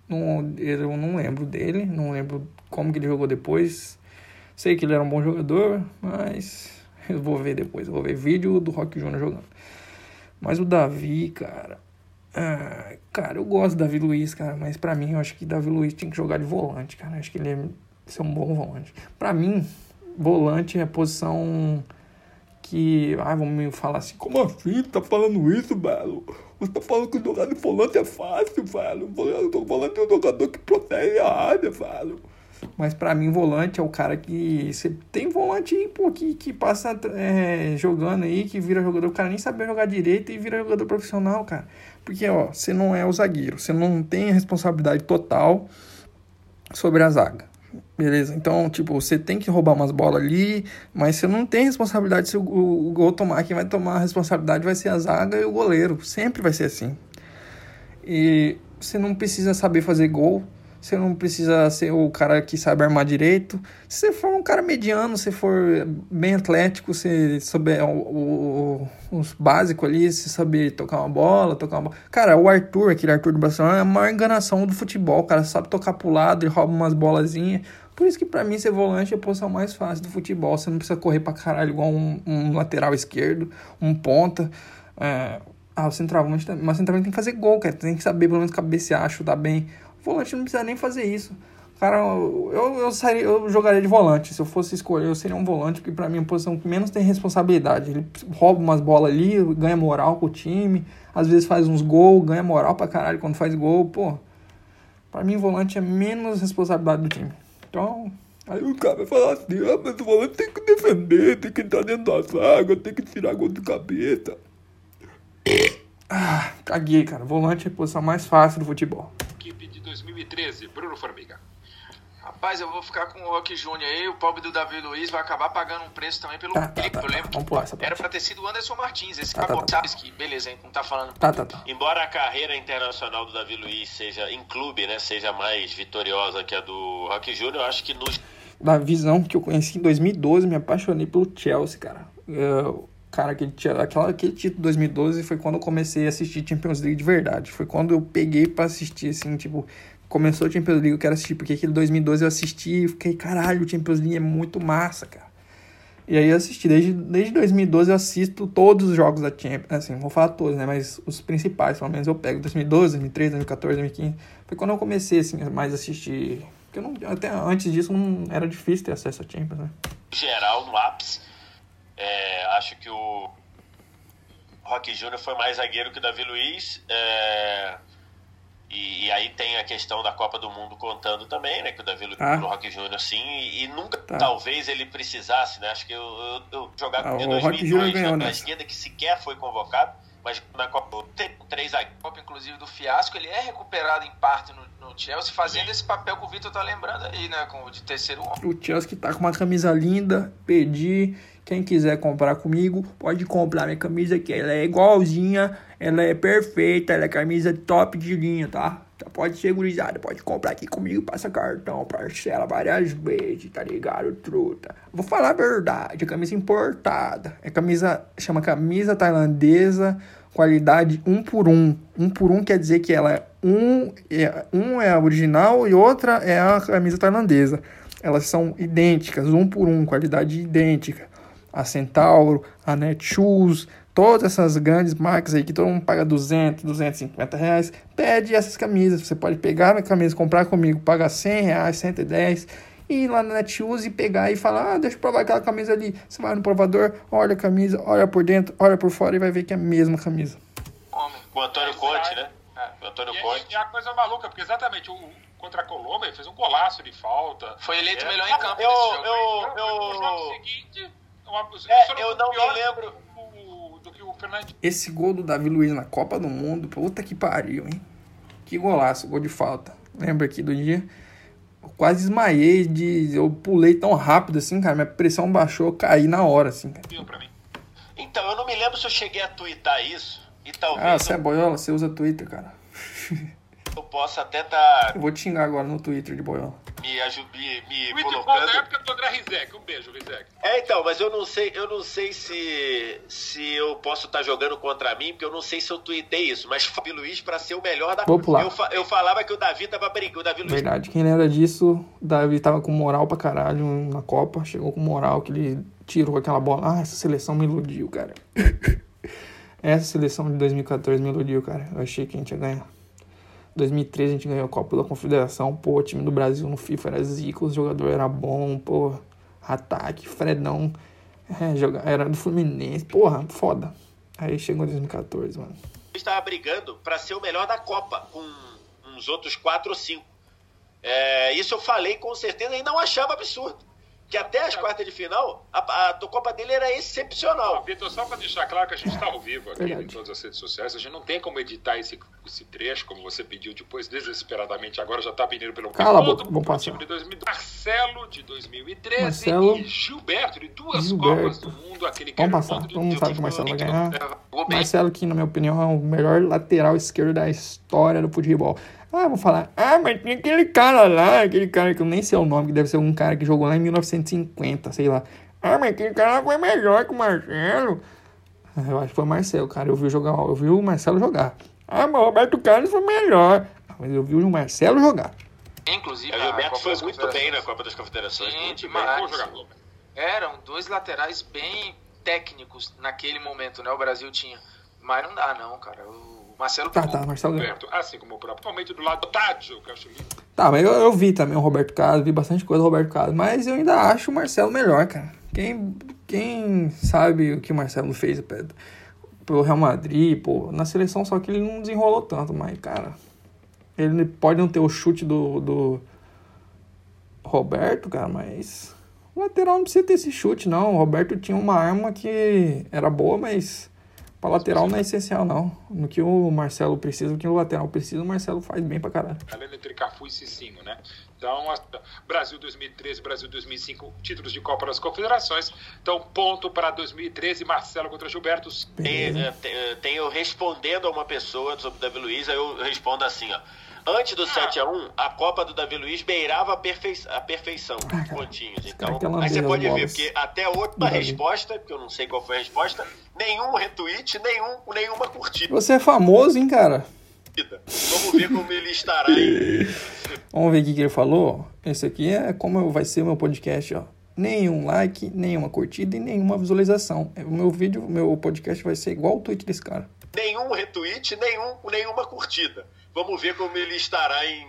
não. Eu não lembro dele. Não lembro como que ele jogou depois. Sei que ele era um bom jogador, mas eu vou ver depois. Eu vou ver vídeo do Rock Júnior jogando. Mas o Davi, cara. Ah, cara, eu gosto do Davi Luiz, cara, mas pra mim eu acho que Davi Luiz tinha que jogar de volante, cara. Eu acho que ele é ser um bom volante. Pra mim, volante é posição que. Ah, vamos me falar assim, como assim? Tá falando isso, velho? Você tá falando que jogar de volante é fácil, velho. O volante é um jogador que protege a área, velho. Mas pra mim, volante é o cara que. Você tem volante aí, pô, que, que passa é, jogando aí, que vira jogador. O cara nem sabe jogar direito e vira jogador profissional, cara. Porque, ó, você não é o zagueiro. Você não tem a responsabilidade total sobre a zaga. Beleza? Então, tipo, você tem que roubar umas bolas ali, mas você não tem responsabilidade se o, o, o gol tomar. Quem vai tomar a responsabilidade vai ser a zaga e o goleiro. Sempre vai ser assim. E você não precisa saber fazer gol. Você não precisa ser o cara que sabe armar direito. Se você for um cara mediano, se for bem atlético, se souber o, o, os básicos ali, se saber tocar uma bola, tocar uma bola. Cara, o Arthur, aquele Arthur do Barcelona, é a maior enganação do futebol. O cara sabe tocar pro lado e rouba umas bolazinhas. Por isso que pra mim ser volante é a posição mais fácil do futebol. Você não precisa correr pra caralho igual um, um lateral esquerdo, um ponta. É... Ah, o centroavante também. Mas o centroavante tem que fazer gol, cara. Tem que saber pelo menos cabecear, chutar bem. Volante não precisa nem fazer isso. Cara, eu, eu, eu jogaria de volante. Se eu fosse escolher, eu seria um volante, porque pra mim é a posição que menos tem responsabilidade. Ele rouba umas bolas ali, ganha moral com o time, às vezes faz uns gols, ganha moral pra caralho quando faz gol. Pô, pra mim, volante é menos responsabilidade do time. Então, aí o cara vai falar assim: ah, mas o volante tem que defender, tem que entrar dentro da zaga, tem que tirar gol de cabeça. Ah, caguei, cara. Volante é a posição mais fácil do futebol. Equipe 2013, Bruno Formiga. Rapaz, eu vou ficar com o Rock Júnior aí. O pobre do Davi Luiz vai acabar pagando um preço também pelo Tá, tá, clipe. tá, eu tá. lembro Vamos que pular essa era pra ter sido o Anderson Martins. Esse Tá, tá, tá. que beleza, hein? Não tá falando. Tá, tá, tá. Embora a carreira internacional do Davi Luiz seja em clube, né, seja mais vitoriosa que a do Rock Júnior, eu acho que nos da visão que eu conheci em 2012, me apaixonei pelo Chelsea, cara. Eu, cara, aquele, aquela, aquele título de 2012 foi quando eu comecei a assistir Champions League de verdade. Foi quando eu peguei pra assistir, assim, tipo, começou a Champions League, eu quero assistir, porque aquele 2012 eu assisti e fiquei, caralho, o Champions League é muito massa, cara. E aí eu assisti, desde, desde 2012 eu assisto todos os jogos da Champions, assim, vou falar todos, né, mas os principais, pelo menos eu pego 2012, 2013, 2014, 2015. Foi quando eu comecei, assim, mais a assistir, porque eu não, até antes disso não era difícil ter acesso a Champions, né. geral, no ápice, é, acho que o Rock Júnior foi mais zagueiro que o Davi Luiz. é, e, e aí tem a questão da Copa do Mundo contando também, né? Que o Davi Luiz Tá. o Rock Júnior sim, e, e nunca Tá. talvez ele precisasse, né? Acho que eu, eu, eu jogava Ah, em o Rock Júnior 2002 ganhou na, nessa. esquerda que sequer foi convocado, mas na Copa tem três zagueiros. Copa, inclusive, do fiasco, ele é recuperado em parte no, no Chelsea, fazendo esse papel que o Vitor tá lembrando aí, né? Com, o de terceiro homem. O Chelsea que tá com uma camisa linda, perdi. Quem quiser comprar comigo, pode comprar minha camisa que ela é igualzinha, ela é perfeita, ela é camisa top de linha, tá? Já pode ser pode comprar aqui comigo, passa cartão, parcela várias vezes, tá ligado, truta? Vou falar a verdade, é camisa importada. É camisa, chama camisa tailandesa, qualidade um por um. Um por um quer dizer que ela é um, é, um é a original e outra é a camisa tailandesa. Elas são idênticas, um por um, qualidade idêntica. A Centauro, a Netshoes, todas essas grandes marcas aí que todo mundo paga 200, 250 reais, pede essas camisas. Você pode pegar a camisa, comprar comigo, pagar 100 reais, 110 e ir lá na Netshoes e pegar e falar, ah, deixa eu provar aquela camisa ali. Você vai no provador, olha a camisa, olha por dentro, olha por fora e vai ver que é a mesma camisa. O Antônio Conte, né? O Antônio E, Conte. e a coisa maluca, porque exatamente o, contra a Colômbia ele fez um golaço de falta. Foi eleito É. melhor em campo Eu, nesse jogo. eu, No jogo eu, seguinte, É, eu não me lembro. Do, do que o Fernandinho. Esse gol do Davi Luiz na Copa do Mundo, puta que pariu, hein? Que golaço, gol de falta. Lembra aqui do dia? Eu quase desmaiei de. Eu pulei tão rápido assim, cara. Minha pressão baixou, eu caí na hora, assim, cara. Então, eu não me lembro se eu cheguei a twittar isso. E Ah, talvez você é boiola? Você usa Twitter, cara. eu possa até estar Eu vou te xingar agora no Twitter de boiola. me, aju- me, me Muito bom colocando. da época do André Rizek. Um beijo, Rizek. É, então, mas eu não sei, eu não sei se, se eu posso estar jogando contra mim, porque eu não sei se eu tuitei isso, mas Fábio Luiz para ser o melhor da Vou pular. Eu, fa- eu falava que o Davi tava brigando, o Davi Luiz Verdade, quem lembra disso, o Davi tava com moral pra caralho na Copa. Chegou com moral que ele tirou aquela bola. Ah, essa seleção me iludiu, cara. essa seleção de 2014 me iludiu, cara. Eu achei que a gente ia ganhar. 2013 a gente ganhou a Copa da Confederação. Pô, o time do Brasil no FIFA era zica, os jogadores era bom, pô. Ataque, Fredão. É, joga- era do Fluminense. Porra, foda. Aí chegou 2014, mano. estava brigando para ser o melhor da Copa, com uns outros quatro ou cinco. É, isso eu falei com certeza e não achava absurdo. Que até as quartas de final, a, a, a Copa dele era excepcional. Vitor, só para deixar claro que a gente está ao vivo aqui Verdade. em todas as redes sociais, a gente não tem como editar esse, esse trecho, como você pediu depois, desesperadamente agora, já está pedindo pelo Cala a Todo boca, vamos passar. time de 2000, Marcelo de 2013 Marcelo. e Gilberto de duas Gilberto. Copas do Mundo, aquele que Vamos passar. Todo mundo sabe que o Marcelo vai ganhar. Marcelo, que na minha opinião é o melhor lateral esquerdo da história do futebol. Ah, vou falar, ah, mas tem aquele cara lá, aquele cara que eu nem sei o nome, que deve ser um cara que jogou lá em 1950, sei lá. Ah, mas aquele cara foi melhor que o Marcelo. Ah, Eu acho que foi o Marcelo, cara. Eu vi jogar, eu vi o Marcelo jogar. Ah, mas o Roberto Carlos foi melhor. Ah, Mas eu vi o Marcelo jogar. Inclusive, O a Gilberto Copa foi muito bem na. Copa das Confederações. Bom jogador. Eram dois laterais bem técnicos naquele momento, né? O Brasil tinha. Mas não dá, não, cara. O Marcelo Tá, tá, Marcelo. Gilberto, assim como o próprio, principalmente do lado do Tádio, que eu acho lindo. Tá, mas eu, eu vi também o Roberto Carlos, vi bastante coisa do Roberto Carlos, mas eu ainda acho o Marcelo melhor, cara. Quem, quem sabe o que o Marcelo fez pé- pelo Real Madrid, pô, na seleção só que ele não desenrolou tanto, mas, cara, ele pode não ter o chute do, do Roberto, cara, mas o lateral não precisa ter esse chute, não. O Roberto tinha uma arma que era boa, mas pra lateral não é essencial, não. No que o Marcelo precisa, o que o lateral precisa, o Marcelo faz bem pra caralho. Além entre Cafu e Cicinho, né? Então, a- Brasil 2013, Brasil 2005, títulos de Copa das Confederações. Então, ponto para 2013, Marcelo contra Gilberto. Tem, tem, tem eu respondendo a uma pessoa sobre o Davi Luiz, aí eu respondo assim, ó. Antes do 7x1, a Copa do Davi Luiz beirava a, perfei a perfeição, pontinhos. Então, aí você pode ver, porque até a Davi. resposta, que eu não sei qual foi a resposta, nenhum retweet, nenhum, nenhuma curtida. Você é famoso, hein, cara? Vamos ver como ele estará em Vamos ver o que, que ele falou. Esse aqui é como vai ser o meu podcast, ó. Nenhum like, nenhuma curtida e nenhuma visualização. O meu vídeo, o meu podcast vai ser igual o tweet desse cara. nenhum retweet, nenhum, nenhuma curtida. Vamos ver como ele estará em,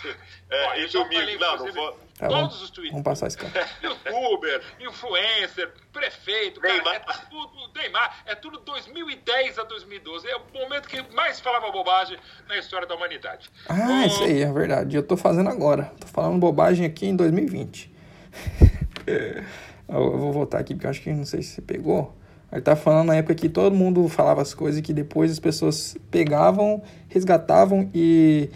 é, eu em domingo. falei, Não, não vou. Tá, Todos vamos, os tweets. vamos passar esse cara. Youtuber, influencer, prefeito, cara, Neymar. é tudo Neymar, é tudo 2010 a 2012. É o momento que mais falava bobagem na história da humanidade. Ah, isso aí, é verdade. Eu tô fazendo agora. Tô falando bobagem aqui em 2020. eu vou voltar aqui porque eu acho que não sei se você pegou. Ele tá falando na época que todo mundo falava as coisas que depois as pessoas pegavam, resgatavam e,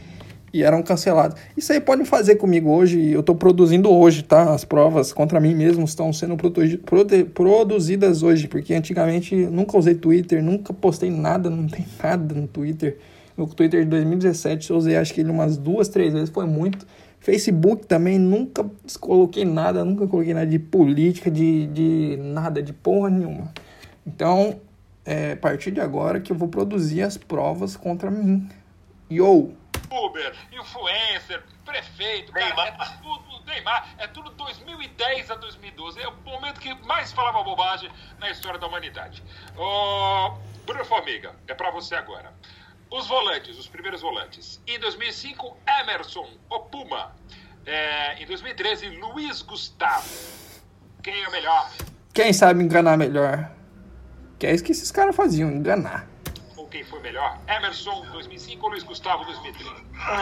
e eram canceladas. Isso aí podem fazer comigo hoje. Eu tô produzindo hoje, tá? As provas contra mim mesmo estão sendo produ- produ- produzidas hoje, porque antigamente nunca usei Twitter, nunca postei nada, não tem nada no Twitter. No Twitter de 2017 eu usei acho que ele umas duas, três vezes, foi muito. Facebook também, nunca coloquei nada, nunca coloquei nada de política, de, de nada, de porra nenhuma. Então, é a partir de agora que eu vou produzir as provas contra mim. Yo! Uber, influencer, prefeito, cara, é tudo Neymar, é tudo 2010 a 2012. É o momento que mais falava bobagem na história da humanidade. Ô, Bruno Formiga, é pra você agora. Os volantes, os primeiros volantes. Em 2005, Emerson, o Puma. É, em 2013, Luiz Gustavo. Quem é o melhor? Quem sabe enganar melhor? Que é isso que esses caras faziam, enganar. Ou quem foi melhor? Emerson, 2005 ou Luiz Gustavo, 2013?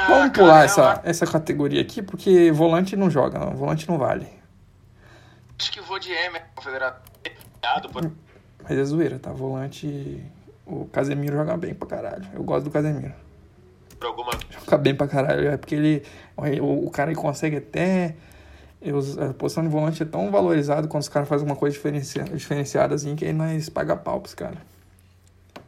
Vamos pular essa, essa categoria aqui, porque volante não joga, não. volante não vale. Acho que vou de Emerson, Federado. Mas é zoeira, tá? Volante. O Casemiro joga bem pra caralho. Eu gosto do Casemiro. Por alguma Joga bem pra caralho. É porque ele. O, o cara ele consegue até. Os- A posição de volante é tão valorizado quando os caras fazem uma coisa diferencia, diferenciada assim que aí nós paga pau pros caras.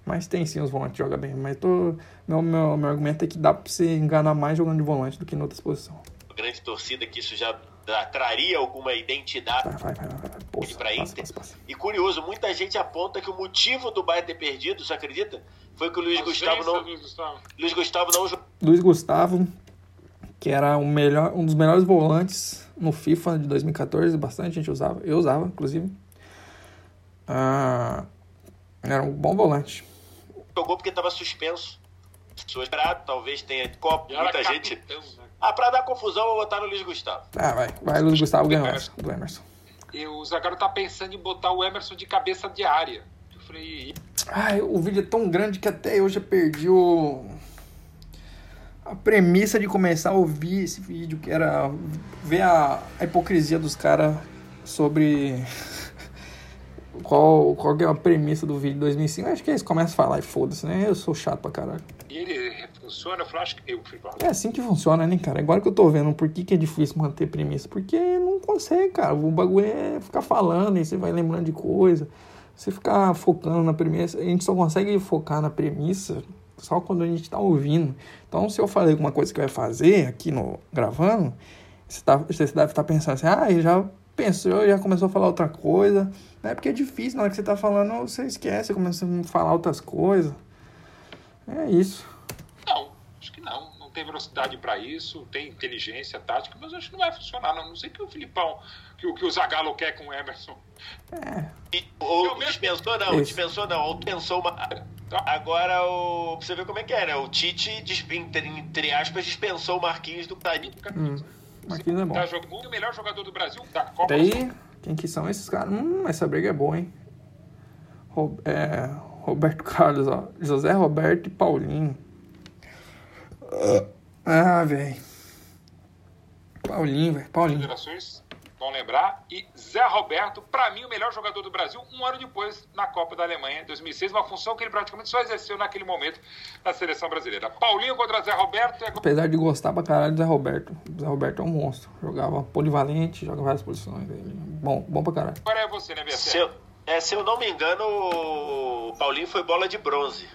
Mas tem sim os volantes que jogam bem. Mas tô, meu, meu, meu argumento é que dá pra você enganar mais jogando de volante do que em outras posições. grande torcida que isso já tra- traria alguma identidade Vai, vai, vai, vai. Poxa, pra passa, Inter. passa, passa. E curioso, muita gente aponta que o motivo do Bayern ter perdido, você acredita? Foi que o Luiz Gustavo não, Luiz Gustavo. Luiz Gustavo não. Luiz Gustavo, que era melhor, um dos melhores volantes no FIFA de 2014, bastante gente usava, eu usava, inclusive. Ah, era um bom volante. Jogou porque estava suspenso. Pessoas esperado, talvez tenha copo, muita gente. capitão, né? Ah, pra dar confusão, vou botar no Luiz Gustavo. Ah, vai, vai Luiz Gustavo ganhou essa, do Emerson. E o Zagallo tá pensando em botar o Emerson de cabeça de área. Eu falei, Ai, o vídeo é tão grande que até eu já perdi o... a premissa de começar a ouvir esse vídeo, que era ver a, a hipocrisia dos caras sobre qual, qual é a premissa do vídeo de 2005. Acho que eles começam a falar e foda-se, né? Eu sou chato pra caralho. e ele funciona? Eu acho que eu fui. É assim que funciona, né, cara? Agora que eu tô vendo por que, que é difícil manter premissa. Porque não consegue, cara. O bagulho é ficar falando e você vai lembrando de coisa. Você ficar focando na premissa. A gente só consegue focar na premissa só quando a gente tá ouvindo. Então, se eu falei alguma coisa que vai fazer aqui no gravando, você, tá, você deve estar pensando assim, ah, ele já pensou, já começou a falar outra coisa. É porque é difícil, na hora que você tá falando, você esquece, você começa a falar outras coisas. É isso. Não, acho que não. Não tem velocidade pra isso, tem inteligência tática, mas acho que não vai funcionar. Não, não sei o que o Filipão, que, o- que o Zagallo quer com o Emerson. E- Ou dispensou não, Isso. dispensou não, ou pensou uma. Agora o. Pra você ver como é que é, né? O Tite, entre, entre aspas, dispensou o Marquinhos do Tani. Hum, Marquinhos é bom. Tá jogando o melhor jogador do Brasil da Copa. Daí, quem que são esses caras? Hum, essa briga é boa, hein? Ro- é, Roberto Carlos, ó. José Roberto e Paulinho. Ah, velho. Paulinho, velho. Paulinho. Federações vão lembrar. E Zé Roberto, pra mim, o melhor jogador do Brasil, um ano depois, na Copa da Alemanha, em 2006, uma função que ele praticamente só exerceu naquele momento na seleção brasileira. Paulinho contra Zé Roberto é Apesar de gostar pra caralho do Zé Roberto. O Zé Roberto é um monstro. Jogava polivalente, joga várias posições. Ele- Bom, bom pra caralho. Agora é você, né, Se Bertão? eu, é, se eu não me engano, o Paulinho foi bola de bronze.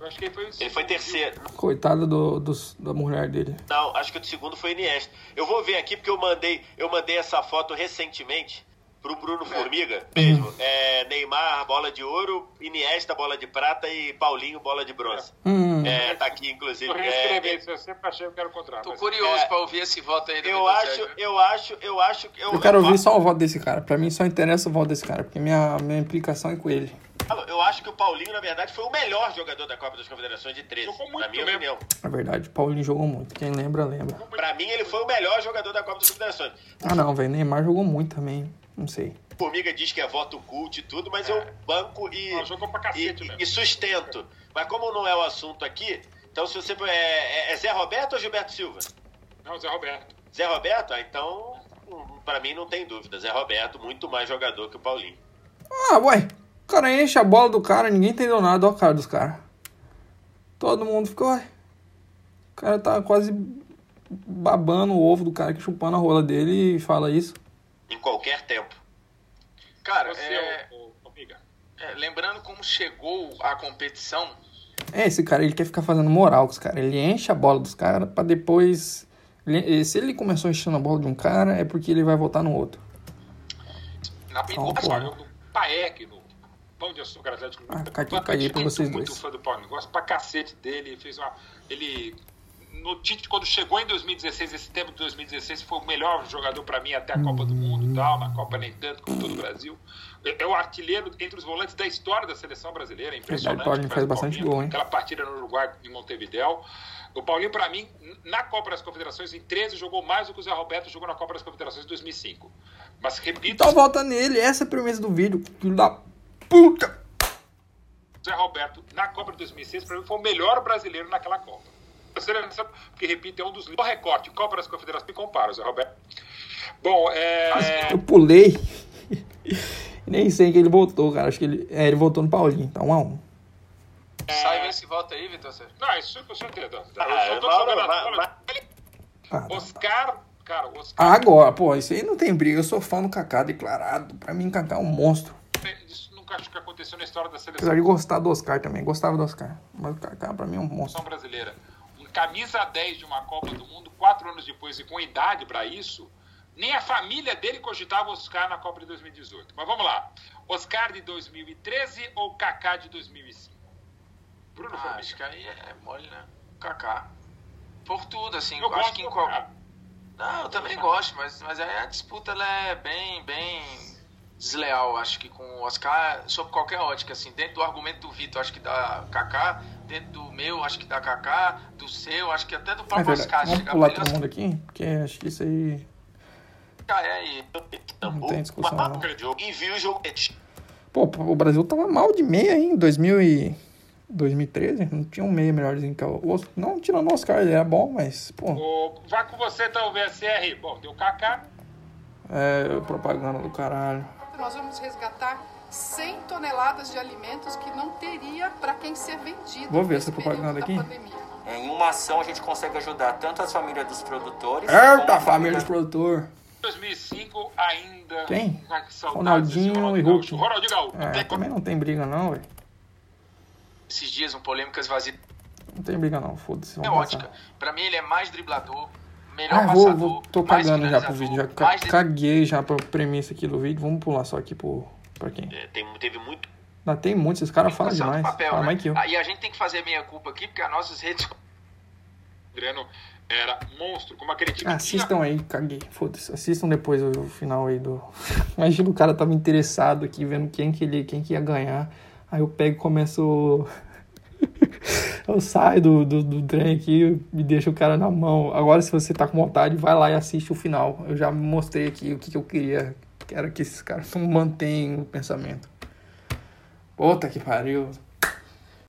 Eu acho que ele foi, Ele foi terceiro. Coitado do, dos- da mulher dele. Não, acho que o segundo foi Iniesta. Eu vou ver aqui porque eu mandei, eu mandei essa foto recentemente pro Bruno Formiga mesmo. É, Neymar, bola de ouro, Iniesta, bola de prata e Paulinho, bola de bronze. Hum. É, tá aqui, inclusive. Eu É, isso, eu sempre achei que era o contrário. Tô mas- curioso É. pra ouvir esse voto aí do eu acho, Sérgio. eu acho, eu acho que eu, Eu quero eu ouvir só o voto desse cara. Pra mim só interessa o voto desse cara, porque minha, minha implicação é com ele. Eu acho que o Paulinho, na verdade, foi o melhor jogador da Copa das Confederações de 13, Jogou muito na minha mesmo. opinião. É verdade, o Paulinho jogou muito. Quem lembra, lembra. Pra mim, ele foi o melhor jogador da Copa das Confederações. Ah não, velho. Neymar jogou muito também. Não sei. Formiga diz que é voto cult e tudo, mas eu banco e, Não, jogou pra cacete e, mesmo. e sustento. Mas como não é o assunto aqui, então se você. É, é- é Zé Roberto ou Gilberto Silva? Não, Zé Roberto. Zé Roberto? Ah, então, hum, pra mim não tem dúvida. Zé Roberto, muito mais jogador que o Paulinho. Ah, ué. O cara enche a bola do cara, ninguém entendeu nada. Olha a cara dos caras. Todo mundo ficou, ué. O cara tá quase babando o ovo do cara que chupando a rola dele e fala isso. Em qualquer tempo. Cara, Você, é, ô, é, lembrando como chegou a competição, É, esse cara, ele quer ficar fazendo moral com os caras. Ele enche a bola dos caras pra depois... se ele começou enchendo a bola de um cara, é porque ele vai votar no outro. Na Então, no Paek, no Pão de Açúcar Atlético. Ah, Eu caguei- caguei pra muito, vocês muito dois. fã do Paulo. Gosto pra cacete dele. Ele fez uma. Ele. No Tite, quando chegou em 2016, esse tempo de 2016, foi o melhor jogador pra mim até a Copa do Mundo e tal. Na Copa nem tanto, como todo o Brasil. É é o artilheiro entre os volantes da história da seleção brasileira. É impressionante. Verdade, o Paulinho faz bastante Paulinho. gol, hein? Aquela partida no Uruguai em Montevidéu. O Paulinho, pra mim, na Copa das Confederações, em 13, jogou mais do que o Zé Roberto jogou na Copa das Confederações em 2005. Mas repito, Então vota nele, essa é a premissa do vídeo. Filho da puta! Zé Roberto, na Copa de 2006, para mim foi o melhor brasileiro naquela Copa. Porque, repito, é um dos. O recorte, Copa das Confederações, me compara, Zé Roberto. Bom, é. Eu pulei. Nem sei que ele votou, cara. Acho que ele. É, ele votou no Paulinho. Tá um a um. Sai vê se volta aí, Vitor Sérgio. Não, isso com certeza. Ah, eu só tô jogando a mas- bola. Ah, tá. Oscar, cara, Oscar. Agora, pô, isso aí não tem briga. Eu sou fã do Kaká declarado. Pra mim, Kaká é um monstro. Isso nunca acho que aconteceu na história da Apesar seleção de gostar do Oscar também. Gostava do Oscar. Mas o Kaká, pra mim, é um monstro. brasileira. Um camisa 10 de uma Copa do Mundo, quatro anos depois e com idade para isso, nem a família dele cogitava Oscar na Copa de 2018. Mas vamos lá. Oscar de 2013 ou Kaká de 2005? Bruno Ah, Formiga. acho que aí é mole, né? Kaká. Por tudo, assim. Eu acho gosto que em do qual... Kaká. Não, eu também gosto, mas, mas aí a disputa ela é bem, bem desleal, acho que com o Oscar, sob qualquer ótica, assim, dentro do argumento do Vitor, acho que dá Kaká, dentro do meu, acho que dá Kaká, do seu, acho que até do É próprio verdade. Oscar, Vamos chegar pular todo mundo aqui? Porque acho que isso aí Oscar é e não tem discussão, não. E viu o jogo. Pô, o Brasil tava mal de meia aí em 2000 e 2013. Não tinha um meia melhorzinho que o Oscar. Não, tirando o Oscar, ele era bom, mas, pô, O- Vai com você então, o VSR. Bom, deu Kaká. é propaganda do caralho. Nós vamos resgatar 100 toneladas de alimentos que não teria para quem ser vendido. Vou ver essa propaganda aqui. pandemia. Em uma ação a gente consegue ajudar tanto as famílias dos produtores. Eita, como a família dos produtor. 2005 ainda. Quem? Ronaldinho desse e. Hulk. Ronaldinho Gaúcho. É, também não tem briga não, velho. esses dias um polêmicas vazias Não tem briga não, foda-se. é ótica. passar. Pra mim ele é mais driblador, melhor Ah, vou, passador, vou, tô mais cagando já pro vídeo. Já ca- caguei já pra premissa aqui do vídeo. Vamos pular só aqui pro, pra quem. É, tem- teve muito. Ainda tem muitos, esses caras falam demais. papel, Fala né? mais que eu. Aí a gente tem que fazer meia culpa aqui, porque as nossas redes Adriano era monstro, como aquele Ah, assistam aí, caguei. Foda-se. Assistam depois o, o final aí do. Imagina o cara tava interessado aqui, vendo quem que ele quem que ia ganhar. Aí eu pego e começo. Eu saio do, do, do trem aqui e deixo o cara na mão. Agora, se você tá com vontade, vai lá e assiste o final. Eu já mostrei aqui o que, que eu queria. Quero que esses caras mantenham o pensamento. Puta que pariu.